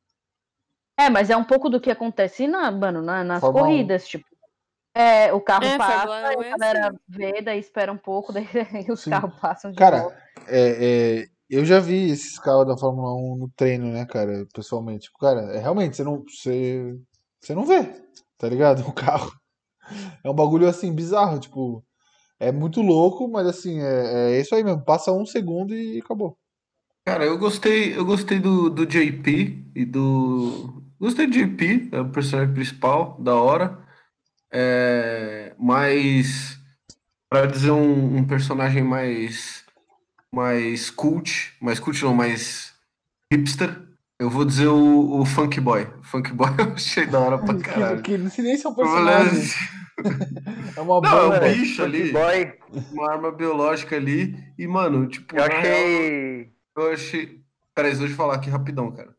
É, mas é um pouco do que acontece na, mano, na- nas Fórmula corridas, tipo. É, o carro É, passa, Fórmula um a é galera assim. vê, daí espera um pouco, daí os Sim. carros passam de Cara, novo. É, é, eu já vi esses carros da Fórmula 1 no treino, né, cara, pessoalmente. Tipo, Cara, é, realmente, você não, você, você não vê, tá ligado? O carro. É um bagulho, assim, bizarro, tipo, é muito louco, mas, assim, é, é isso aí mesmo. Passa um segundo e acabou. Cara, eu gostei, eu gostei do, do JP e do. Gostei do JP, é o personagem principal, da hora. É, mas para dizer um, um personagem mais mais cult, mais cult não, mais hipster, eu vou dizer o, o Funk Boy. Funk Boy eu achei da hora pra Que, caralho. que não sei nem se é um personagem, assim, é uma Não, é um bicho ali, Boy, uma arma biológica ali, e mano, tipo, eu achei. eu achei. Peraí, deixa eu falar aqui rapidão, cara.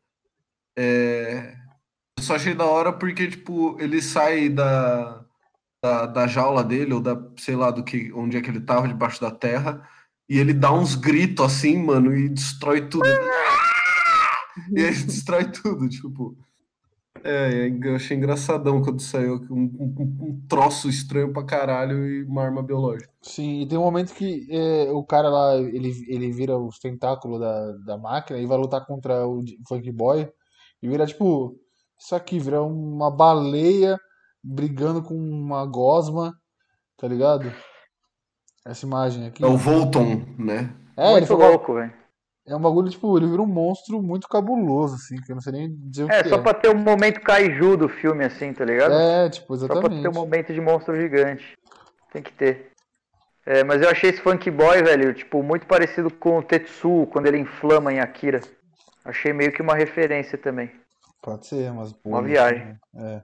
É... Só achei da hora porque, tipo, ele sai da, da, da jaula dele, ou da, sei lá, do que, onde é que ele tava, debaixo da terra, e ele dá uns gritos assim, mano, e destrói tudo. E aí destrói tudo, tipo. É, eu achei engraçadão quando saiu um, um, um troço estranho pra caralho e uma arma biológica. Sim, e tem um momento que é, o cara lá, ele, ele vira os tentáculos da, da máquina e vai lutar contra o Funk Boy e vira tipo, isso aqui, vira uma baleia brigando com uma gosma, tá ligado? Essa imagem aqui. É o Volton, né? É, ele muito foi, louco, velho. é um bagulho, tipo, ele vira um monstro muito cabuloso, assim, que eu não sei nem dizer o É, que só é. pra ter um momento kaiju do filme, assim, tá ligado? É, tipo, Só pra ter um exatamente. momento de monstro gigante. Tem que ter. É, mas eu achei esse Funk Boy, velho, tipo, muito parecido com o Tetsuo, quando ele inflama em Akira. Achei meio que uma referência também. Pode ser, mas Uma viagem. É.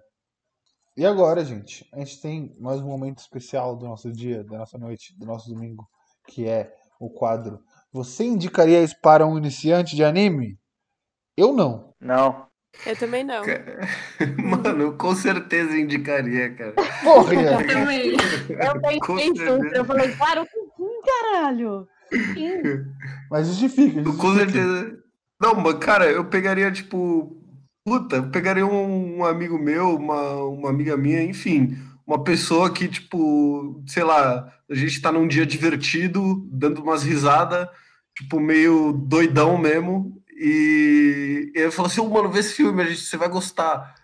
E agora, gente, a gente tem mais um momento especial do nosso dia, da nossa noite, do nosso domingo, que é o quadro. Você indicaria isso para um iniciante de anime? Eu não. Não. Eu também não. Mano, eu com certeza indicaria, cara. Porra! Eu também. Eu pensei super, eu falei, claro, sim, caralho. Sim. Mas justifica, Eu com justifica. certeza. Não, mas, cara, eu pegaria, tipo. Puta, eu pegaria um, um amigo meu, uma, uma amiga minha, enfim. Uma pessoa que, tipo, sei lá, a gente tá num dia divertido, dando umas risadas, tipo, meio doidão mesmo. E, e eu falo assim, ô, mano, vê esse filme, a gente, você vai gostar.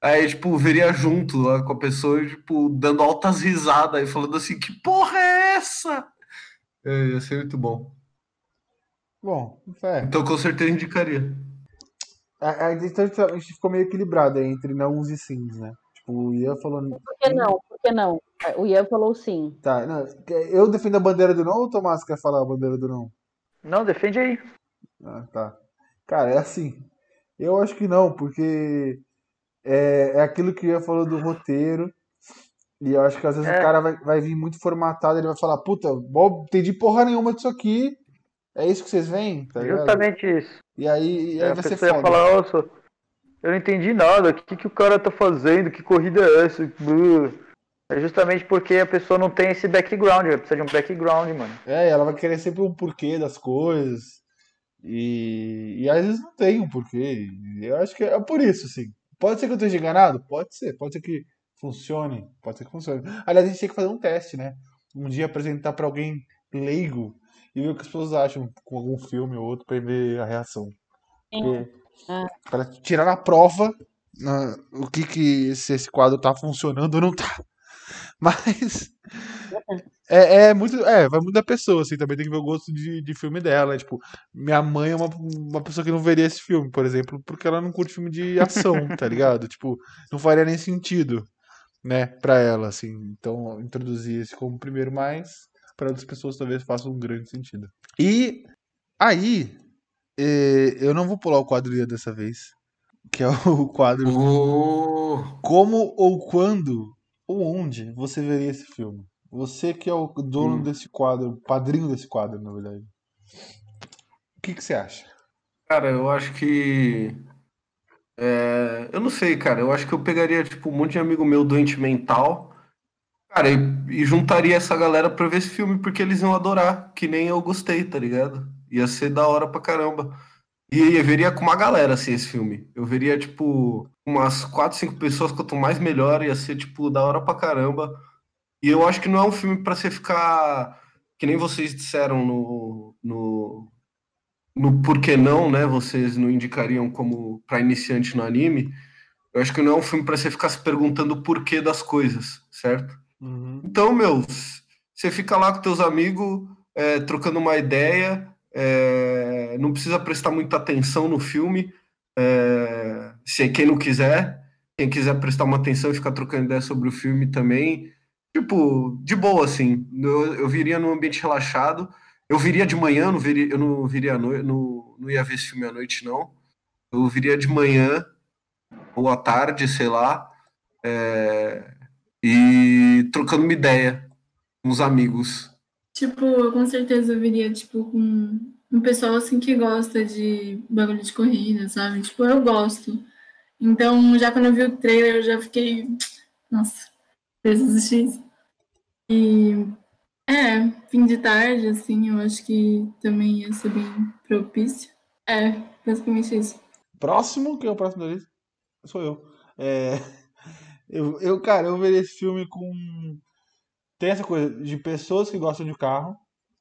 Aí, tipo, veria junto lá com a pessoa, e, tipo, dando altas risadas e falando assim, que porra é essa? É, ia ser muito bom. Bom, é. Então, com certeza indicaria. A, a, então a gente ficou meio equilibrado entre nãos e sims, né? Tipo, o Ian falou. Por que não? Por que não? O Ian falou sim. Tá, não, eu defendo a bandeira do não ou o Tomás quer falar a bandeira do não? Não, defende aí. Ah, tá. Cara, é assim. Eu acho que não, porque é, é aquilo que o Ian falou do roteiro. E eu acho que às vezes É. o cara vai, vai vir muito formatado, ele vai falar, puta, bom, entendi porra nenhuma disso aqui. É isso que vocês veem, tá ligado? Justamente isso. E aí, e aí a vai ser pessoa ia foda. falar, nossa, eu não entendi nada, o que, que o cara tá fazendo, que corrida é essa? É justamente porque a pessoa não tem esse background, ela precisa de um background, mano. É, ela vai querer sempre um porquê das coisas. E, e às vezes não tem um porquê. Eu acho que é por isso, assim. Pode ser que eu esteja enganado? Pode ser. Pode ser que funcione. Pode ser que funcione. Aliás, a gente tem que fazer um teste, né? Um dia apresentar pra alguém leigo e ver o que as pessoas acham com algum filme ou outro pra ver a reação. Porque, É. Pra tirar na prova na- o que que se esse quadro tá funcionando ou não tá. Mas é, é muito. É, vai muito da pessoa, assim, também tem que ver o gosto de, de filme dela. Tipo, minha mãe é uma, uma pessoa que não veria esse filme, por exemplo, porque ela não curte filme de ação, tá ligado? Tipo, não faria nem sentido, né, pra ela, assim. Então, introduzir esse como primeiro, mas para outras pessoas talvez faça um grande sentido. E aí, eh, eu não vou pular o quadro dessa vez, que é o quadro Oh, como ou quando ou onde você veria esse filme? Você que é o dono Hum. desse quadro, padrinho desse quadro, na verdade. O que, que você acha? Cara, eu acho que. é, eu não sei, cara. Eu acho que eu pegaria, tipo, um monte de amigo meu doente mental, cara, e, e juntaria essa galera pra ver esse filme porque eles iam adorar, que nem eu gostei, tá ligado? Ia ser da hora pra caramba. E eu veria com uma galera, assim, esse filme. Eu veria, tipo, umas quatro, cinco pessoas, quanto mais melhor, ia ser, tipo, da hora pra caramba. E eu acho que não é um filme pra você ficar, que nem vocês disseram no, no, no Porquê Não, né? Vocês não indicariam como pra iniciante no anime. Eu acho que não é um filme pra você ficar se perguntando o porquê das coisas, certo? Uhum. Então, meu, você fica lá com teus amigos, é, trocando uma ideia, é, não precisa prestar muita atenção no filme, é, se quem não quiser, quem quiser prestar uma atenção e ficar trocando ideia sobre o filme também, tipo, de boa, assim, eu, eu viria num ambiente relaxado, eu viria de manhã, não viria, eu não viria à noite, não, não ia ver esse filme à noite, não, eu viria de manhã ou à tarde, sei lá, é, e trocando uma ideia com os amigos. Tipo, eu com certeza viria, tipo, com um pessoal assim que gosta de bagulho de corrida, sabe? Tipo, eu gosto. Então, já quando eu vi o trailer, eu já fiquei. Nossa, preciso assistir isso. E. É, fim de tarde, assim, eu acho que também ia ser bem propício. É, basicamente isso. Próximo, que é o próximo da lista, sou eu. É, eu, eu, cara, eu veria esse filme com. Tem essa coisa de pessoas que gostam de carro,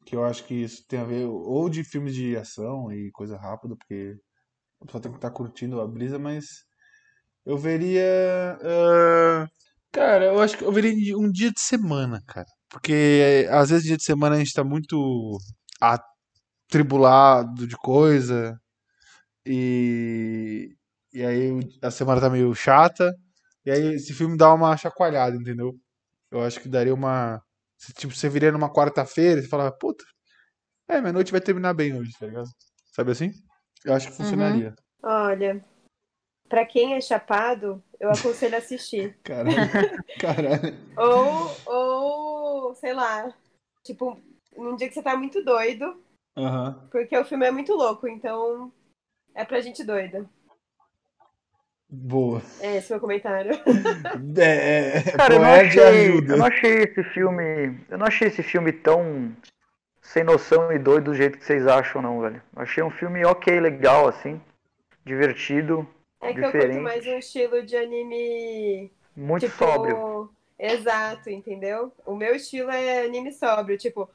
que eu acho que isso tem a ver, ou de filmes de ação e coisa rápida, porque a pessoa tem que estar curtindo a brisa, mas eu veria. ah, cara, eu acho que eu veria um dia de semana, cara. Porque às vezes dia de semana a gente tá muito atribulado de coisa, e, e aí a semana tá meio chata. E aí esse filme dá uma chacoalhada, entendeu? Eu acho que daria uma. se, Tipo, você viria numa quarta-feira e você fala, puta, é, minha noite vai terminar bem hoje, tá ligado? Sabe assim? Eu acho que funcionaria. Olha, pra quem é chapado, eu aconselho assistir. Caralho. Caralho. Ou, ou, sei lá, tipo, num dia que você tá muito doido, Aham. porque o filme é muito louco, então é pra gente doida. Boa. É esse meu comentário. É, é, Cara, eu não, achei, ajuda. eu não achei esse filme. Eu não achei esse filme tão sem noção e doido do jeito que vocês acham, não, velho. Eu achei um filme ok, legal, assim. Divertido, É que eu Diferente. curto mais um estilo de anime muito tipo, sóbrio. Exato, entendeu? O meu estilo é anime sóbrio, tipo,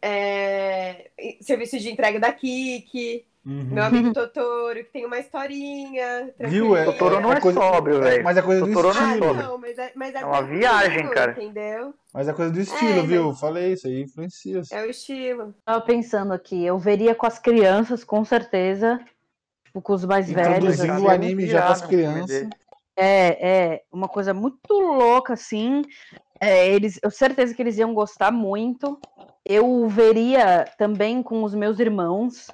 é, serviço de entrega da Kiki, Uhum. meu amigo Totoro, que tem uma historinha. Viu? É, Totoro não é coisa- sóbrio, velho. Mas é coisa do Totoro não é estilo. Não, mas é, mas é, É uma viagem, cara. Entendeu? Mas é coisa do estilo, É, viu? mas- Falei isso aí, influencia. É o estilo. Tava pensando aqui, eu veria com as crianças, com certeza. Tipo, com os mais velhos. Introduzindo assim. o anime já com as crianças. É, é, uma coisa muito louca, assim. É, eles, eu certeza que eles iam gostar muito. Eu veria também com os meus irmãos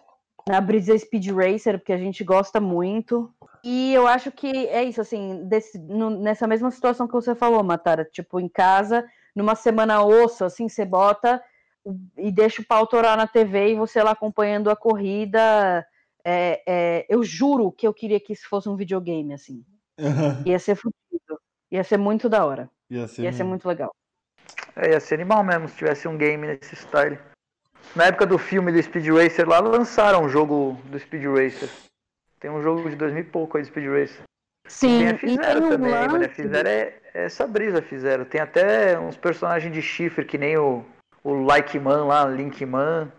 na Brisa Speed Racer, porque a gente gosta muito. E eu acho que é isso, assim, desse- no- nessa mesma situação que você falou, Matara, tipo, em casa, numa semana osso, assim, você bota e deixa o pau torar na TV e você lá acompanhando a corrida. É, é, eu juro que eu queria que isso fosse um videogame, assim. Ia ser fudido. Ia ser muito da hora. Ia ser, Ia ser muito legal. É, ia ser animal mesmo se tivesse um game nesse style. Na época do filme do Speed Racer lá, lançaram um jogo do Speed Racer. Tem um jogo de 2000 e pouco aí do Speed Racer. Sim, a e fizeram um também, lance- Fizeram é, é essa brisa, fizeram. Tem até uns personagens de chifre, que nem o, o Like Man lá, Link Man.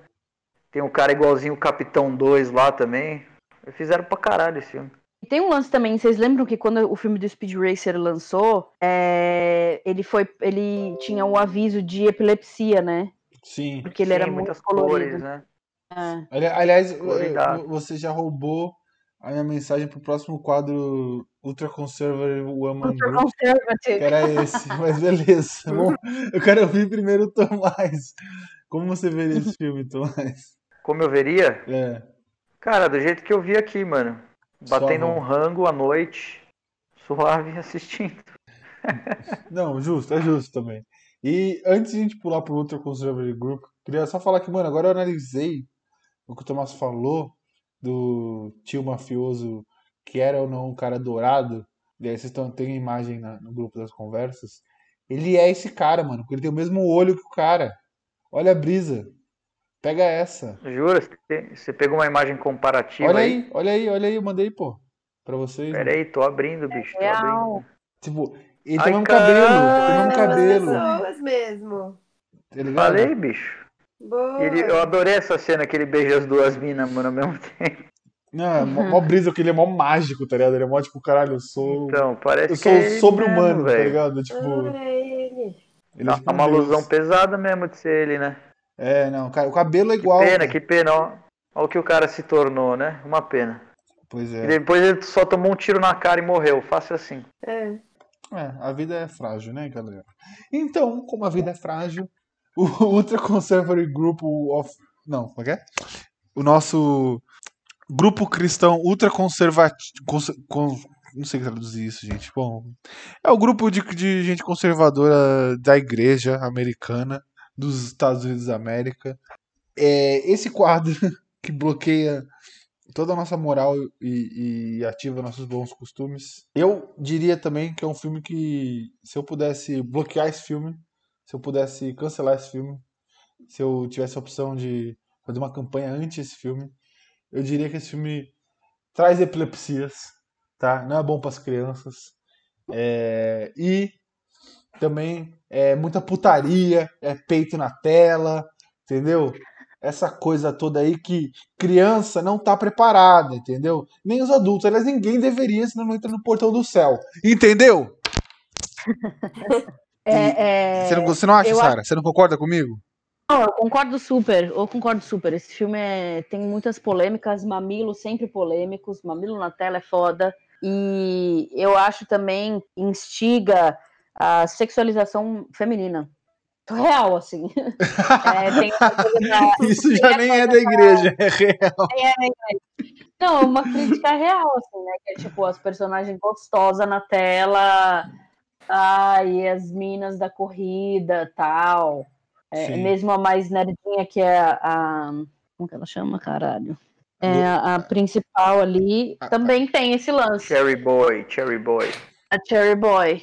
Tem um cara igualzinho o Capitão 2 lá também. Fizeram pra caralho esse filme. E tem um lance também, vocês lembram que quando o filme do Speed Racer lançou, é, ele foi, ele tinha o aviso de epilepsia, né? Sim. Porque ele era Sim, muito muitas colorido. cores, né? É. Ali- Aliás, Coloridade. eh, você já roubou a minha mensagem pro próximo quadro Ultra Conservative Woman Ultra Group, que conservative. era esse. Mas beleza. Bom, eu quero ouvir primeiro o Tomás. Como você veria esse filme, Tomás? Como eu veria? É. Cara, do jeito que eu vi aqui, mano. Batendo Só um rango à noite, suave assistindo. Não, justo, é justo também. E antes de a gente pular pro Ultra Conservative Group, queria só falar que, mano, agora eu analisei o que o Tomás falou do tio mafioso que era ou não um cara dourado, e aí vocês estão, tem a imagem na- no grupo das conversas, ele é esse cara, mano, porque ele tem o mesmo olho que o cara. Olha a brisa. Pega essa. Jura? Você pegou uma imagem comparativa Olha aí? aí, olha aí, olha aí, eu mandei, pô. Pra vocês. Pera aí, tô abrindo, bicho. Tô abrindo. Real. Tipo, ele Ai, tem o mesmo cabelo, tem o mesmo cabelo. pessoas mesmo. Tá? Falei, bicho. Boa. Ele, eu adorei essa cena que ele beija as duas minas, mano, ao mesmo tempo. Não, é mó, mó brisa, porque ele é mó mágico, tá ligado? Ele é mó tipo, caralho, eu sou. Então, parece eu que sou é ele sobre-humano, tá velho. ligado? Tipo, Ah, é ele. ele é tipo um uma deus. alusão pesada mesmo de ser ele, né? É, não, cara, o cabelo é igual. Pena, cara. que pena, ó. Olha o que o cara se tornou, né? Uma pena. Pois E é. depois ele só tomou um tiro na cara e morreu. Fácil assim. É. É, a vida é frágil, né, galera? Então, como a vida é frágil, o Ultra Conservative Group of. Não, como é é? O nosso grupo cristão ultra conservativo. Não sei traduzir isso, gente. Bom, é o grupo de, de gente conservadora da igreja americana dos Estados Unidos da América. É esse quadro que bloqueia toda a nossa moral e, e ativa nossos bons costumes. Eu diria também que é um filme que, se eu pudesse bloquear esse filme, se eu pudesse cancelar esse filme, se eu tivesse a opção de fazer uma campanha anti esse filme, eu diria que esse filme traz epilepsias, tá? Não é bom para as crianças. É, E também é muita putaria, é peito na tela, entendeu? Essa coisa toda aí que criança não tá preparada, entendeu? Nem os adultos, aliás, ninguém deveria, senão não entra no portão do céu. Entendeu? É, é... Você não, você não acha, Sara? Você não concorda comigo? Não, eu concordo super, eu concordo super. Esse filme é- tem muitas polêmicas, mamilos sempre polêmicos, mamilo na tela é foda. E eu acho também instiga a sexualização feminina. Real, assim. É, tem essa coisa da- Isso já nem é da igreja, é real. Não, uma crítica real, assim, né? Que é tipo as personagens gostosas na tela, ai, as minas da corrida tal. É, mesmo a mais nerdinha que é a. a- como que ela chama, caralho? É, a, a principal ali A- também tem esse lance, Cherry Boy, Cherry Boy. a Cherry Boy.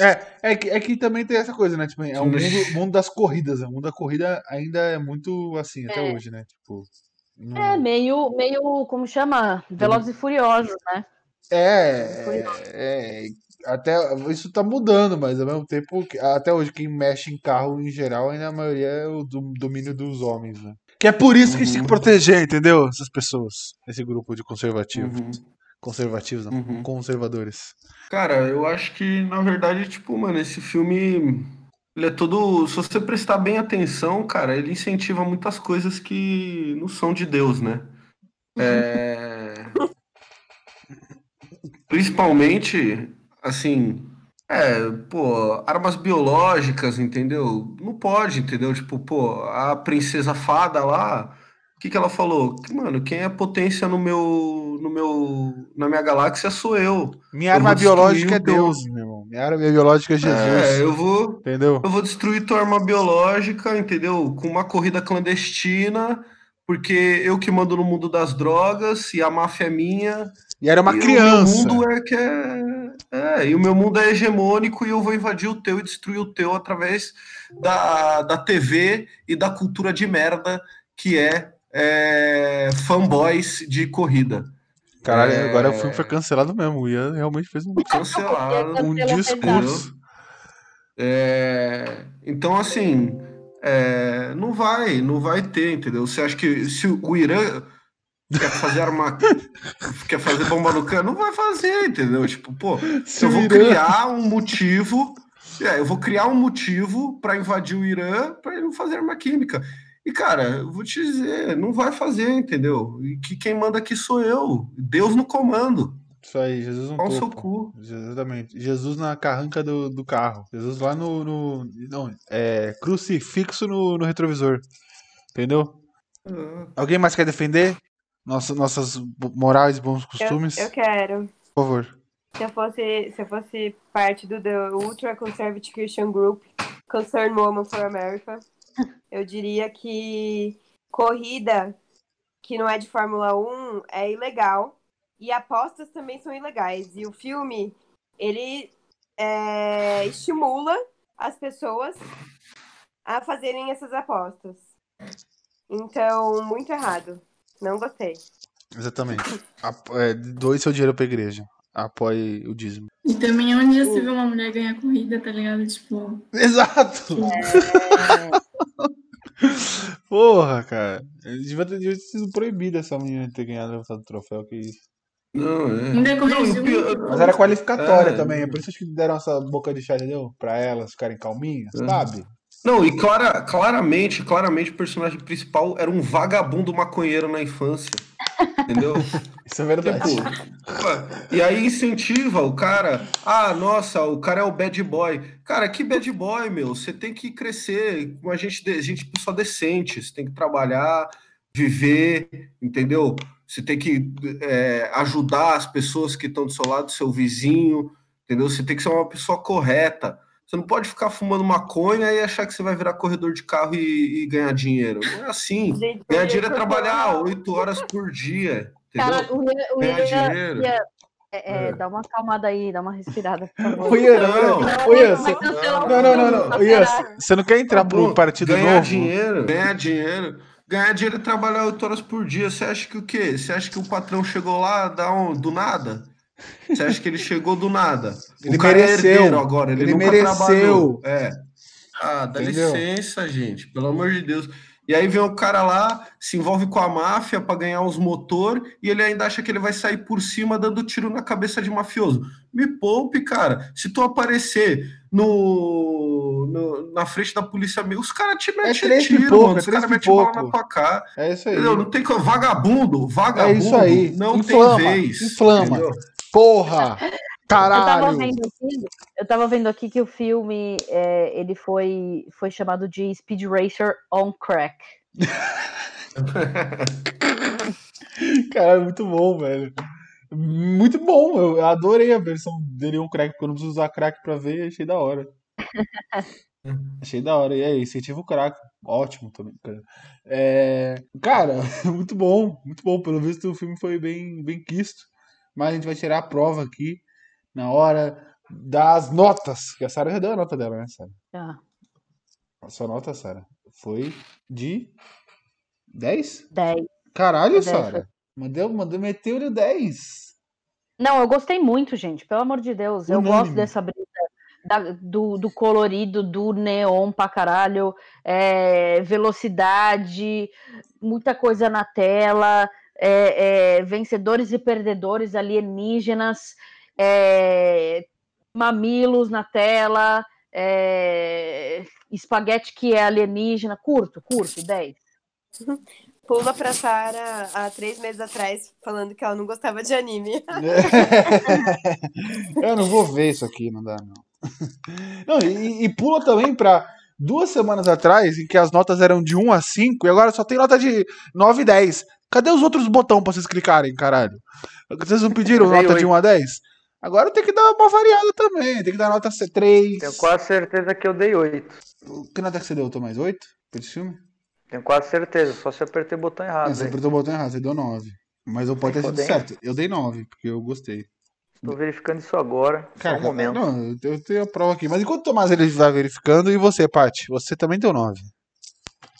É, é que, é que também tem essa coisa, né? Tipo, é o mundo, mundo das corridas. né? O mundo da corrida ainda é muito assim, até É. hoje, né? Tipo. não- É meio, meio, como chama? Velozes e Furiosos, né? É, é, é, até isso tá mudando, mas ao mesmo tempo, até hoje quem mexe em carro em geral, ainda a maioria é o do- domínio dos homens, né? Que é por isso que a gente tem que Uhum. proteger, entendeu? Essas pessoas, esse grupo de conservativos, Uhum, conservativos, não, uhum. conservadores. Cara, eu acho que, na verdade, tipo, mano, esse filme, ele é todo, se você prestar bem atenção, cara, ele incentiva muitas coisas que não são de Deus, né? É... Principalmente, assim, é, pô, armas biológicas, entendeu? Não pode, entendeu? Tipo, pô, a princesa fada lá, o que que ela falou? Que, mano, quem é potência no meu, no meu, na minha galáxia sou eu. Minha Eu arma biológica é Deus, meu irmão. Minha arma biológica é Jesus. É, eu vou, Entendeu? eu vou destruir tua arma biológica, entendeu? Com uma corrida clandestina, porque eu que mando no mundo das drogas e a máfia é minha. E era uma e criança. O meu mundo é que é, é, e o meu mundo é hegemônico e eu vou invadir o teu e destruir o teu através da, da TV e da cultura de merda que é, é fanboys de corrida. Caralho, É. agora o filme foi cancelado mesmo. O Ian realmente fez um, Cancelado. um discurso. É, então, assim, é, não vai, não vai ter, entendeu? Você acha que se o Irã quer fazer arma, quer fazer bomba nuclear, não vai fazer, entendeu? Tipo, pô, Se eu vou Irã- criar um motivo, é, eu vou criar um motivo para invadir o Irã para ele não fazer arma química. E, cara, eu vou te dizer, não vai fazer, entendeu? E que quem manda aqui sou eu, Deus no comando. Isso aí, Jesus no seu topo. cu. Exatamente. Jesus na carranca do, do carro. Jesus lá no. no- não, é, crucifixo no, no retrovisor. Entendeu? Ah, Alguém mais quer defender nossa, nossas morais bons Eu, costumes? eu quero. Por favor. Se eu fosse, se eu fosse parte do The Ultra Conservative Christian Group, Concerned Woman for America, eu diria que corrida que não é de Fórmula 1 é ilegal. E apostas também são ilegais. E o filme, ele é, estimula as pessoas a fazerem essas apostas. Então, muito errado. Não gostei. Exatamente. Apo- é, doe seu dinheiro pra igreja. Apoie o dízimo. E também é onde você vê uma mulher ganhar corrida, tá ligado? Tipo, Exato! É, Porra, cara. Devia ter, devia ter sido proibido essa menina ter ganhado levantado o troféu, que isso. Não, é. Não, Mas era qualificatória É. também, é por isso que deram essa boca de chá, entendeu? Pra elas ficarem calminhas, É. sabe? Não, e clara, claramente, claramente o personagem principal era um vagabundo maconheiro na infância. Entendeu? Isso é verdade. Tipo, e aí incentiva o cara. Ah, nossa, o cara é o bad boy. Cara, que bad boy, meu? Você tem que crescer com a gente, gente pessoa decente. Você tem que trabalhar, viver, entendeu? Você tem que é, ajudar as pessoas que estão do seu lado, seu vizinho, entendeu? Você tem que ser uma pessoa correta. Você não pode ficar fumando maconha e achar que você vai virar corredor de carro e, e ganhar dinheiro. Não é assim. Gente, Ganhar dinheiro é ia trabalhar oito horas por dia. Entendeu? cara, o o Ganhar Ian- dinheiro. Ian, é, é, É. dá uma acalmada aí, dá uma respirada, por favor. Ô, Ian, Não, não, não, não, não, Ian, você não quer entrar pro bom, partido ganhar novo? dinheiro, ganhar dinheiro, ganhar dinheiro é trabalhar oito horas por dia. Você acha que o quê? Você acha que o patrão chegou lá dá um- do nada? Você acha que ele chegou do nada? Ele o cara mereceu. é herdeiro agora, ele, Ele nunca mereceu. trabalhou. É. Ah, dá Entendeu? licença, gente, pelo amor de Deus. E aí vem o cara lá, se envolve com a máfia para ganhar uns motor e ele ainda acha que ele vai sair por cima dando tiro na cabeça de mafioso. Me poupe, cara. Se tu aparecer no, no- na frente da polícia, os caras te metem três tiro, pipoca, mano. Os três caras metem bala na tua cara. É isso aí. Entendeu? Não tem como. Vagabundo, vagabundo. É isso aí. Não Inflama, tem vez. inflama. entendeu? Porra! Eu tava Caralho! vendo aqui, eu tava vendo aqui que o filme é, ele foi, foi chamado de Speed Racer on Crack. Caralho, muito bom, velho. Muito bom, eu adorei a versão dele um crack, porque eu não preciso usar crack pra ver, achei da hora. Achei da hora. E aí, incentiva o crack. Ótimo também, cara. É, cara, muito bom, muito bom. Pelo visto o filme foi bem, bem quisto. Mas a gente vai tirar a prova aqui na hora das notas. Que a Sarah já deu a nota dela, né, Sarah? Ah, A sua nota, Sarah, foi de 10? 10. Caralho, Dez, Sarah. Mandeu, mandou, meteu-lhe 10. Não, eu gostei muito, gente, pelo amor de Deus. Eu gosto Unânime. dessa brisa da- do, do colorido, do neon pra caralho, é, velocidade, muita coisa na tela, é, é, vencedores e perdedores alienígenas, é, mamilos na tela, é, espaguete que é alienígena. Curto, curto, 10. Pula pra Sara há três meses atrás falando que ela não gostava de anime. Eu não vou ver isso aqui, não dá, não. Não, e, e pula também pra duas semanas atrás, em que as notas eram de 1 a 5, e agora só tem nota de 9 e 10. Cadê os outros botões pra vocês clicarem, caralho? Vocês não pediram nota de oito. 1 a 10? Agora tem que dar uma variada também, tem que dar nota 3. Tenho quase certeza que eu dei 8. Que nota que você deu, Tomás? 8 pra esse filme? Tenho quase certeza, só se eu apertei o botão errado. Ah, você apertou o botão errado, você deu 9. Mas eu pode ter sido certo. Eu dei 9, porque eu gostei. Tô verificando isso agora. Cara, só um momento. não, eu tenho- a prova aqui. Mas enquanto o Tomás ele vai verificando, e você, Paty? Você também deu 9.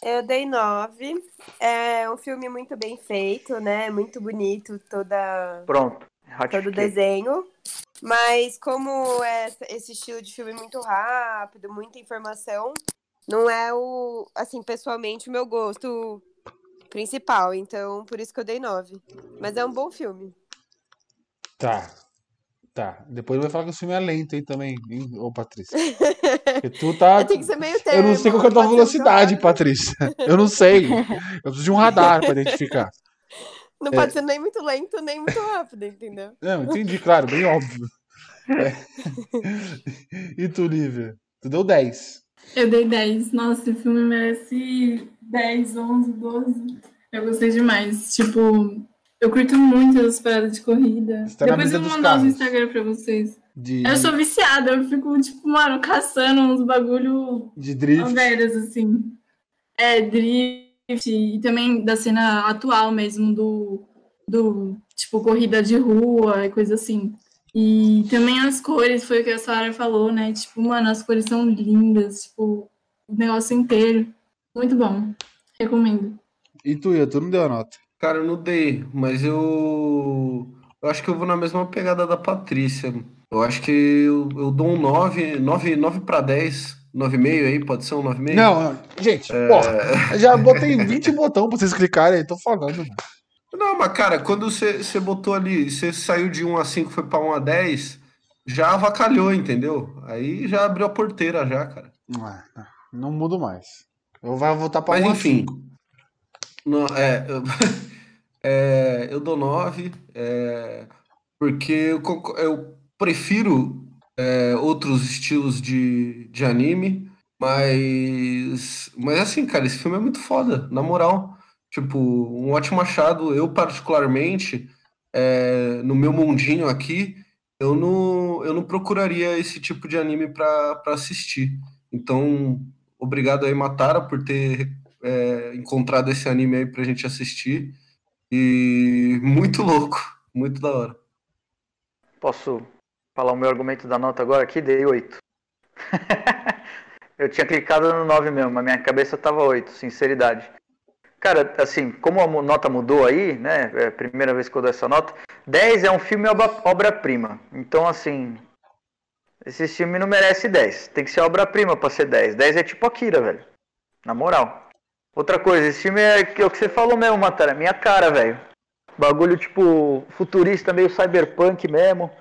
Eu dei nove. É um filme muito bem feito, né? Muito bonito, toda, Pronto. todo o desenho. Mas como é esse estilo de filme muito rápido, muita informação, não é o, assim, pessoalmente, o meu gosto principal. Então, por isso que eu dei nove. Mas é um bom filme. Tá. Tá. Depois vai falar que o filme é lento, hein, também, hein, ô Patrícia? Porque tu tá. Tem que ser meio termo. Eu não sei qual que é a tua velocidade, Patrícia. Eu não sei. Eu preciso de um radar pra identificar. Não É. pode ser nem muito lento, nem muito rápido, entendeu? Não, entendi, claro, bem óbvio. É. E tu, Lívia? Tu deu 10. Eu dei 10. Nossa, o filme merece 10, 11, 12. Eu gostei demais. Tipo, eu curto muito as paradas de corrida. Tá Depois eu vou mandar no carros. Instagram pra vocês. De, Eu sou viciada, eu fico, tipo, mano, caçando uns bagulho de drift. velhos, assim. É, drift, e também da cena atual mesmo do, do tipo corrida de rua e coisa assim. E também as cores, foi o que a Sarah falou, né? Tipo, mano, as cores são lindas, tipo, o negócio inteiro. Muito bom. Recomendo. E tu, Ian, tu não deu a nota? Cara, eu não dei, mas eu. Eu acho que eu vou na mesma pegada da Patrícia. Eu acho que eu, eu dou um 9, 9, 9 para 10, 9,5 aí, pode ser um 9,5? Não, gente, É. porra, já botei 20 botão pra vocês clicarem aí, tô falando. mano. Não, mas cara, quando você, botou ali, você saiu de 1 a 5 foi pra 1 a 10, já avacalhou, entendeu? Aí já abriu a porteira já, cara. Ah, Não mudo mais. Eu vou voltar pra Mas um a enfim. cinco. Não, é, eu, é, eu dou 9, é, porque eu, eu prefiro é, outros estilos de, de anime, mas, mas assim, cara, esse filme é muito foda, na moral. Tipo, um ótimo achado. Eu, particularmente, é, no meu mundinho aqui, eu não, eu não procuraria esse tipo de anime pra assistir. Então, obrigado aí, Matara, por ter é, encontrado esse anime aí pra gente assistir. E muito louco, muito da hora. Posso falar o meu argumento da nota agora aqui? Dei 8. eu tinha clicado no 9 mesmo, mas minha cabeça tava 8, sinceridade. Cara, assim, como a nota mudou aí, né? É a primeira vez que eu dou essa nota. 10 é um filme obra- obra-prima. Então, assim, esse filme não merece 10. Tem que ser obra-prima pra ser 10. 10 é tipo Akira, velho. Na moral. Outra coisa, esse filme é é o que você falou mesmo, Matara. Minha cara, velho. Bagulho tipo futurista, meio cyberpunk mesmo.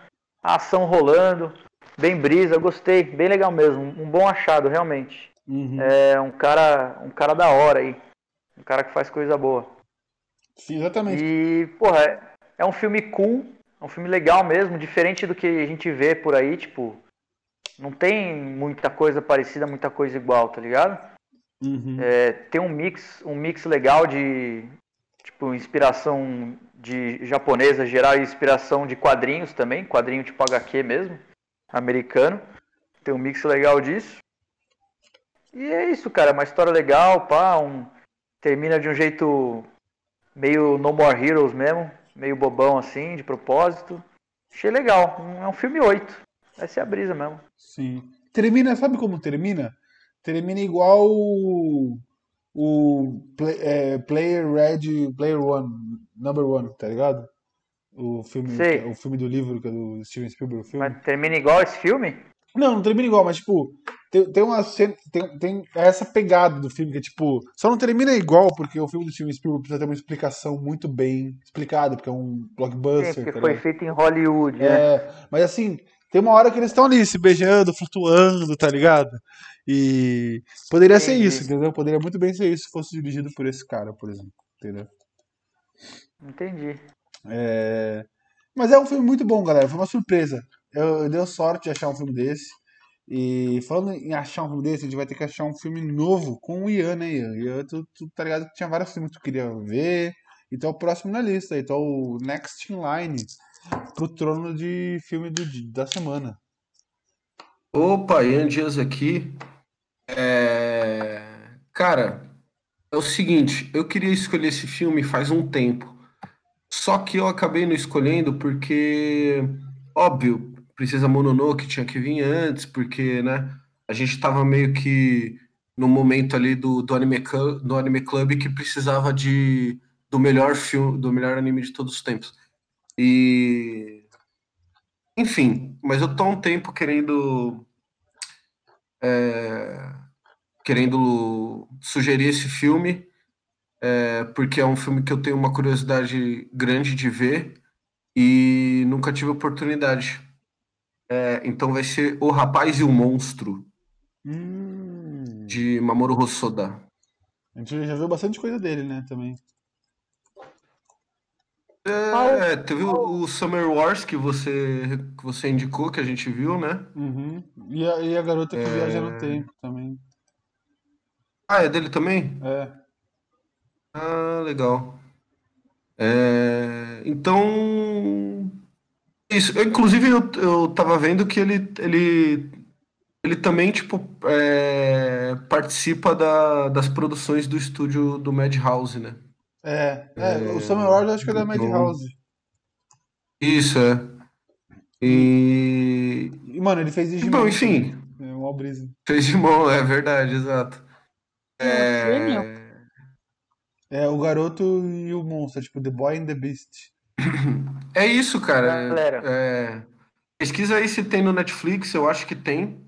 A ação rolando. Bem brisa, gostei. Bem legal mesmo. Um bom achado, realmente. Uhum. É um cara, um cara da hora aí. Um cara que faz coisa boa. Sim, exatamente. E, porra, é- é um filme cool, é um filme legal mesmo, diferente do que a gente vê por aí, tipo, não tem muita coisa parecida, muita coisa igual, tá ligado? Uhum. É, tem um mix, um mix legal de, tipo, inspiração de japonesa geral e inspiração de quadrinhos também, quadrinho tipo HQ mesmo, americano. Tem um mix legal disso. E é isso, cara, uma história legal, pá, um, termina de um jeito meio No More Heroes mesmo, meio bobão assim, de propósito. Achei legal, é um filme 8. Essa é a brisa mesmo. Sim. Termina, sabe como termina? Termina igual o, Play- é, Player Red, Player One, Number One, tá ligado? O filme, Sei. o filme do livro, que é do Steven Spielberg, o filme. Mas termina igual esse filme? Não, não termina igual, mas tipo, tem, tem uma cena, tem, tem essa pegada do filme que é tipo, só não termina igual porque o filme do Steven Spielberg precisa ter uma explicação muito bem explicada, porque é um Sim, blockbuster, porque tá foi feito em Hollywood, né? É, mas assim, tem uma hora que eles estão ali se beijando, flutuando, tá ligado? E poderia ser isso, entendeu? Poderia muito bem ser isso se fosse dirigido por esse cara, por exemplo, entendeu? Entendi. É, Mas é um filme muito bom, galera. Foi uma surpresa. Eu, eu dei sorte de achar um filme desse. E falando em achar um filme desse, a gente vai ter que achar um filme novo com o Ian, né, Ian? Ian, tu, tu tá ligado que tinha vários filmes que tu queria ver. Então é o próximo na lista. Então o Next in Line pro trono de filme do, da semana. Opa, Ian Dias aqui. É, Cara, é o seguinte, eu queria escolher esse filme faz um tempo. Só que eu acabei não escolhendo porque, óbvio, Princesa Mononoke tinha que vir antes, porque, né, a gente tava meio que no momento ali do, do anime, Clu- do anime Club que precisava de do melhor filme, do melhor anime de todos os tempos. E enfim, mas eu tô há um tempo querendo é, querendo sugerir esse filme, é, porque é um filme que eu tenho uma curiosidade grande de ver e nunca tive oportunidade. É, então vai ser O Rapaz e o Monstro, Hum, de Mamoru Hosoda. a gente já viu bastante coisa dele, né, também. É, teve o, o Summer Wars que você, que você indicou, que a gente viu, né? Uhum. E, a, e a garota que viaja no tempo também. Ah, é dele também? É. Ah, legal. É, então, isso. Eu, Inclusive, eu, eu tava vendo que ele, ele ele também, tipo, é, participa da- das produções do estúdio do Madhouse, né? É, é, É, o Samuel Ward acho que é da Madhouse. Isso, é. E. E, mano, ele fez Digimon. Bom, enfim, É uma brisa. fez de mão, é verdade, exato. gênio. É, É o garoto e o monstro, tipo The Boy and the Beast. é isso, cara. Galera. É, pesquisa aí se tem no Netflix, eu acho que tem.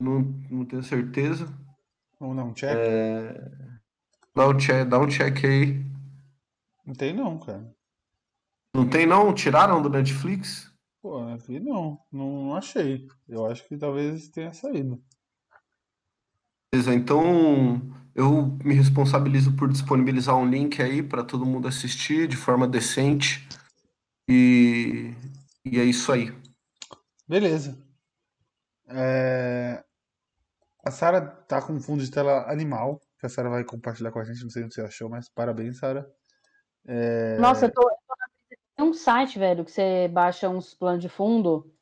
Não, não tenho certeza. Vamos dar um check? É, Dá um check, dá um check aí. Não tem não, cara. Não tem não? Tiraram do Netflix? Pô, aqui não, não, não achei. Eu acho que talvez tenha saído. Beleza, então eu me responsabilizo por disponibilizar um link aí para todo mundo assistir de forma decente. E, e é isso aí. Beleza. É, A Sara tá com um fundo de tela animal, que a Sara vai compartilhar com a gente. Não sei o que você achou, mas parabéns, Sara. É, Nossa, eu tô, eu Tem um site, velho, que você baixa uns planos de fundo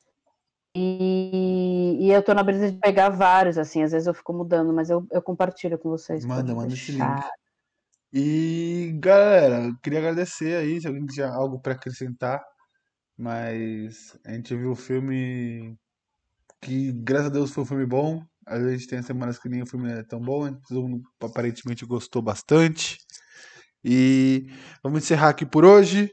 e, e eu tô na brisa de pegar vários, assim, às vezes eu fico mudando, mas eu, eu compartilho com vocês. Manda, manda esse link. E galera, eu queria agradecer aí, se alguém tinha algo para acrescentar, mas a gente viu o filme que, graças a Deus, foi um filme bom. Às vezes tem semanas que nem o filme é tão bom, todo mundo aparentemente gostou bastante. E vamos encerrar aqui por hoje.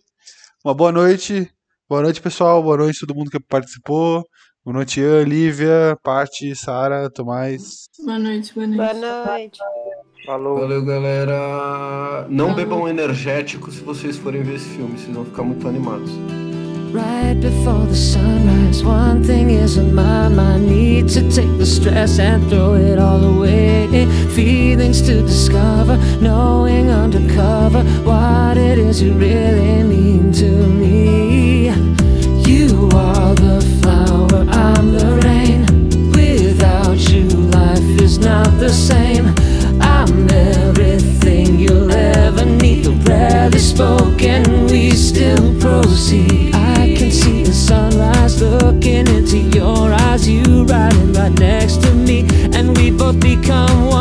Uma boa noite. Boa noite, pessoal. Boa noite todo mundo que participou. Boa noite, Ian, Lívia, Paty, Sara, Tomás. Boa noite, boa noite. Boa noite. Falou. Valeu, galera. Não Falou. bebam energético se vocês forem ver esse filme, vocês vão ficar muito animados. Right before the sunrise, one thing is on my mind. Need to take the stress and throw it all away. Feelings to discover, knowing undercover what it is you really mean to me. You are the flower, I'm the rain. Without you, life is not the same. I'm everything you'll ever need. Though rarely spoken, we still proceed looking into your eyes, you riding right next to me, and we both become one.